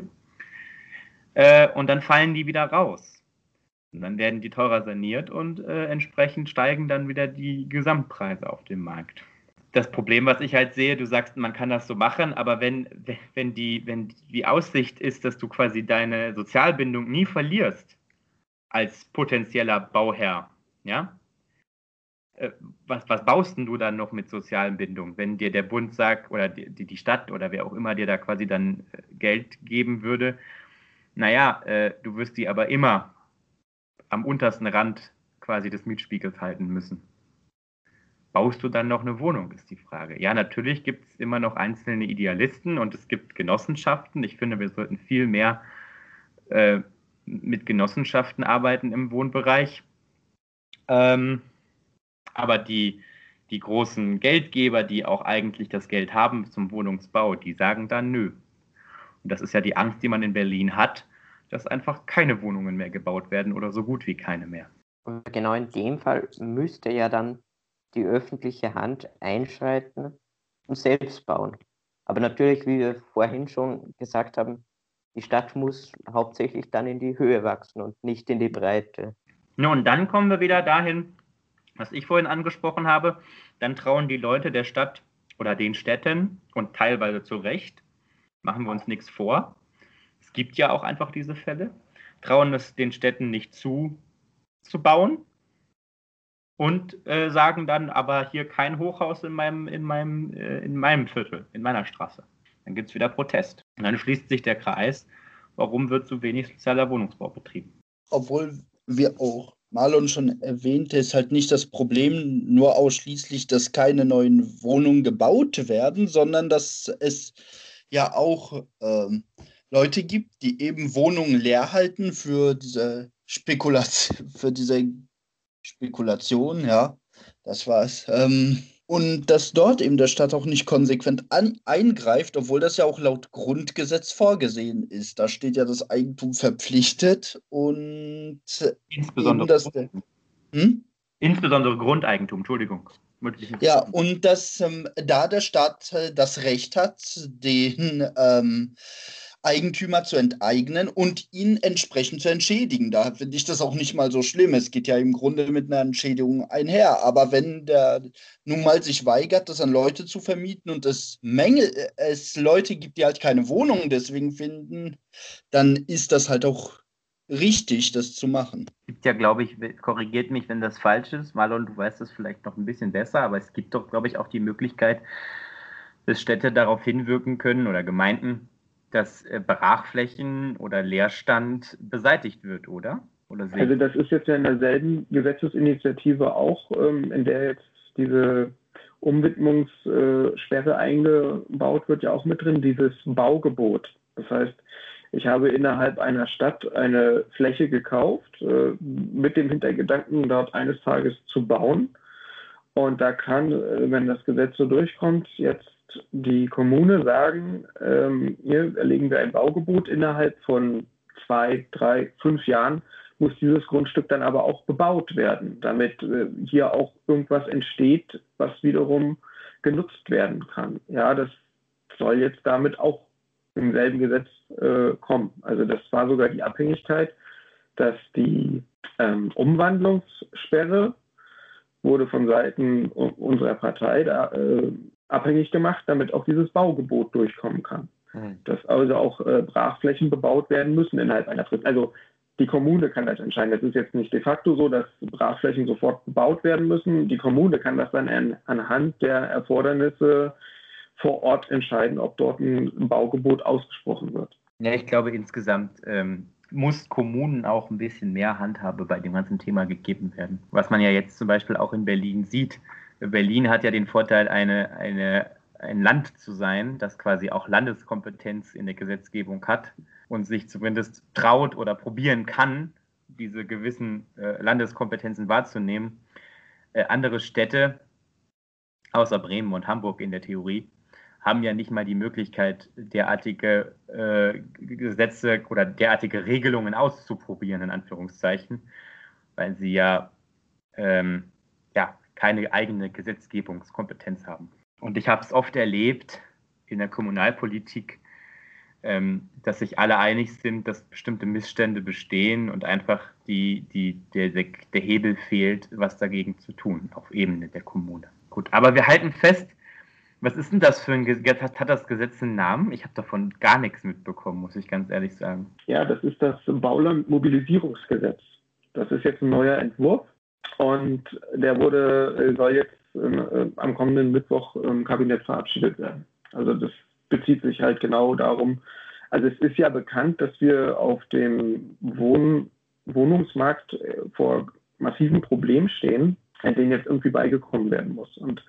Äh, und dann fallen die wieder raus. Und dann werden die teurer saniert und äh, entsprechend steigen dann wieder die Gesamtpreise auf dem Markt. Das Problem, was ich halt sehe, du sagst, man kann das so machen, aber wenn, wenn, die, wenn die Aussicht ist, dass du quasi deine Sozialbindung nie verlierst als potenzieller Bauherr, ja, was, was baust denn du dann noch mit sozialen Bindungen, wenn dir der Bund sagt oder die, die Stadt oder wer auch immer dir da quasi dann äh, Geld geben würde? Naja, äh, du wirst die aber immer am untersten Rand quasi des Mietspiegels halten müssen. Baust du dann noch eine Wohnung, ist die Frage. Ja, natürlich gibt es immer noch einzelne Idealisten und es gibt Genossenschaften. Ich finde, wir sollten viel mehr äh, mit Genossenschaften arbeiten im Wohnbereich. Ähm, aber die, die großen Geldgeber, die auch eigentlich das Geld haben zum Wohnungsbau, die sagen dann nö. Und das ist ja die Angst, die man in Berlin hat, dass einfach keine Wohnungen mehr gebaut werden oder so gut wie keine mehr. Und genau in dem Fall müsste ja dann die öffentliche Hand einschreiten und selbst bauen. Aber natürlich, wie wir vorhin schon gesagt haben, die Stadt muss hauptsächlich dann in die Höhe wachsen und nicht in die Breite. Ja, und dann kommen wir wieder dahin, was ich vorhin angesprochen habe. Dann trauen die Leute der Stadt oder den Städten und teilweise zu Recht, machen wir uns nichts vor, es gibt ja auch einfach diese Fälle, trauen es den Städten nicht zu, zu bauen und äh, sagen dann aber hier kein Hochhaus in meinem, in meinem, äh, in meinem Viertel, in meiner Straße. Dann gibt es wieder Protest. Und dann schließt sich der Kreis, warum wird so wenig sozialer Wohnungsbau betrieben? Obwohl wir auch Marlon schon erwähnte, ist halt nicht das Problem nur ausschließlich, dass keine neuen Wohnungen gebaut werden, sondern dass es ja auch ähm, Leute gibt, die eben Wohnungen leer halten für diese Spekulation, für diese Spekulation, ja, das war's. Ähm, und dass dort eben der Staat auch nicht konsequent an, eingreift, obwohl das ja auch laut Grundgesetz vorgesehen ist. Da steht ja das Eigentum verpflichtet und insbesondere, das, hm? insbesondere Grundeigentum, Entschuldigung. Ja, und dass ähm, da der Staat äh, das Recht hat, den ähm, Eigentümer zu enteignen und ihn entsprechend zu entschädigen. Da finde ich das auch nicht mal so schlimm. Es geht ja im Grunde mit einer Entschädigung einher. Aber wenn der nun mal sich weigert, das an Leute zu vermieten und es Menge, es Leute gibt, die halt keine Wohnungen deswegen finden, dann ist das halt auch richtig, das zu machen. Es gibt ja, glaube ich, korrigiert mich, wenn das falsch ist. Marlon, du weißt das vielleicht noch ein bisschen besser, aber es gibt doch, glaube ich, auch die Möglichkeit, dass Städte darauf hinwirken können oder Gemeinden, dass äh, Brachflächen oder Leerstand beseitigt wird, oder? oder also das ist jetzt ja in derselben Gesetzesinitiative auch, ähm, in der jetzt diese Umwidmungssperre eingebaut wird, ja auch mit drin, dieses Baugebot. Das heißt, ich habe innerhalb einer Stadt eine Fläche gekauft, äh, mit dem Hintergedanken, dort eines Tages zu bauen. Und da kann, äh, wenn das Gesetz so durchkommt, jetzt die Kommune sagen, ähm, hier erlegen wir ein Baugebot innerhalb von zwei, drei, fünf Jahren muss dieses Grundstück dann aber auch bebaut werden, damit äh, hier auch irgendwas entsteht, was wiederum genutzt werden kann. Ja, das soll jetzt damit auch im selben Gesetz äh, kommen. Also das war sogar die Abhängigkeit, dass die ähm, Umwandlungssperre wurde von Seiten unserer Partei da, äh, abhängig gemacht, damit auch dieses Baugebot durchkommen kann. Mhm. Dass also auch äh, Brachflächen bebaut werden müssen innerhalb einer Frist. Also die Kommune kann das entscheiden. Das ist jetzt nicht de facto so, dass Brachflächen sofort bebaut werden müssen. Die Kommune kann das dann an, anhand der Erfordernisse vor Ort entscheiden, ob dort ein Baugebot ausgesprochen wird. Ja, ich glaube insgesamt ähm, muss Kommunen auch ein bisschen mehr Handhabe bei dem ganzen Thema gegeben werden. Was man ja jetzt zum Beispiel auch in Berlin sieht. Berlin hat ja den Vorteil, eine, eine, ein Land zu sein, das quasi auch Landeskompetenz in der Gesetzgebung hat und sich zumindest traut oder probieren kann, diese gewissen äh, Landeskompetenzen wahrzunehmen. Äh, andere Städte, außer Bremen und Hamburg in der Theorie, haben ja nicht mal die Möglichkeit, derartige äh, Gesetze oder derartige Regelungen auszuprobieren, in Anführungszeichen, weil sie ja, ähm, ja keine eigene Gesetzgebungskompetenz haben. Und ich habe es oft erlebt in der Kommunalpolitik, ähm, dass sich alle einig sind, dass bestimmte Missstände bestehen und einfach die, die, der, der Hebel fehlt, was dagegen zu tun auf Ebene der Kommune. Gut, aber wir halten fest, was ist denn das für ein Gesetz? Hat das Gesetz einen Namen? Ich habe davon gar nichts mitbekommen, muss ich ganz ehrlich sagen. Ja, das ist das Bauland-Mobilisierungsgesetz. Das ist jetzt ein neuer Entwurf und der wurde, äh, soll jetzt äh, am kommenden Mittwoch im Kabinett verabschiedet werden. Also das bezieht sich halt genau darum, also es ist ja bekannt, dass wir auf dem Wohn Wohnungsmarkt äh, vor massiven Problemen stehen, an denen jetzt irgendwie beigekommen werden muss. Und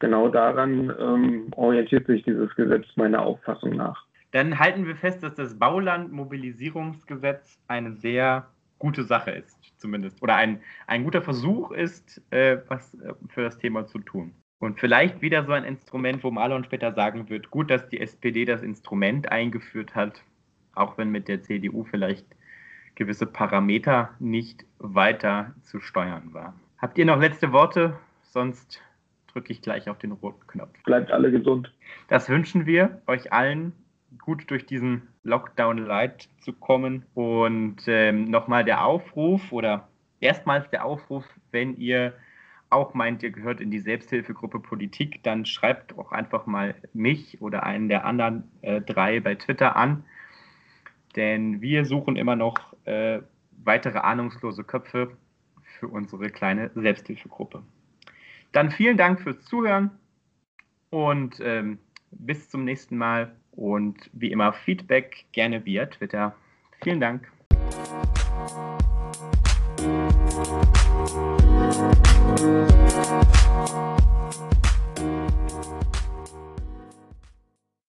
genau daran ähm, orientiert sich dieses Gesetz meiner Auffassung nach. Dann halten wir fest, dass das Baulandmobilisierungsgesetz eine sehr gute Sache ist, zumindest. Oder ein, ein guter Versuch ist, äh, was äh, für das Thema zu tun. Und vielleicht wieder so ein Instrument, wo Marlon später sagen wird, gut, dass die SPD das Instrument eingeführt hat, auch wenn mit der CDU vielleicht gewisse Parameter nicht weiter zu steuern war. Habt ihr noch letzte Worte? Sonst drücke ich gleich auf den roten Knopf. Bleibt alle gesund. Das wünschen wir euch allen, gut durch diesen Lockdown Light zu kommen. Und ähm, nochmal der Aufruf oder erstmals der Aufruf, wenn ihr auch meint, ihr gehört in die Selbsthilfegruppe Politik, dann schreibt auch einfach mal mich oder einen der anderen äh, drei bei Twitter an. Denn wir suchen immer noch äh, weitere ahnungslose Köpfe für unsere kleine Selbsthilfegruppe. Dann vielen Dank fürs Zuhören und ähm, bis zum nächsten Mal. Und wie immer Feedback gerne via Twitter. Vielen Dank.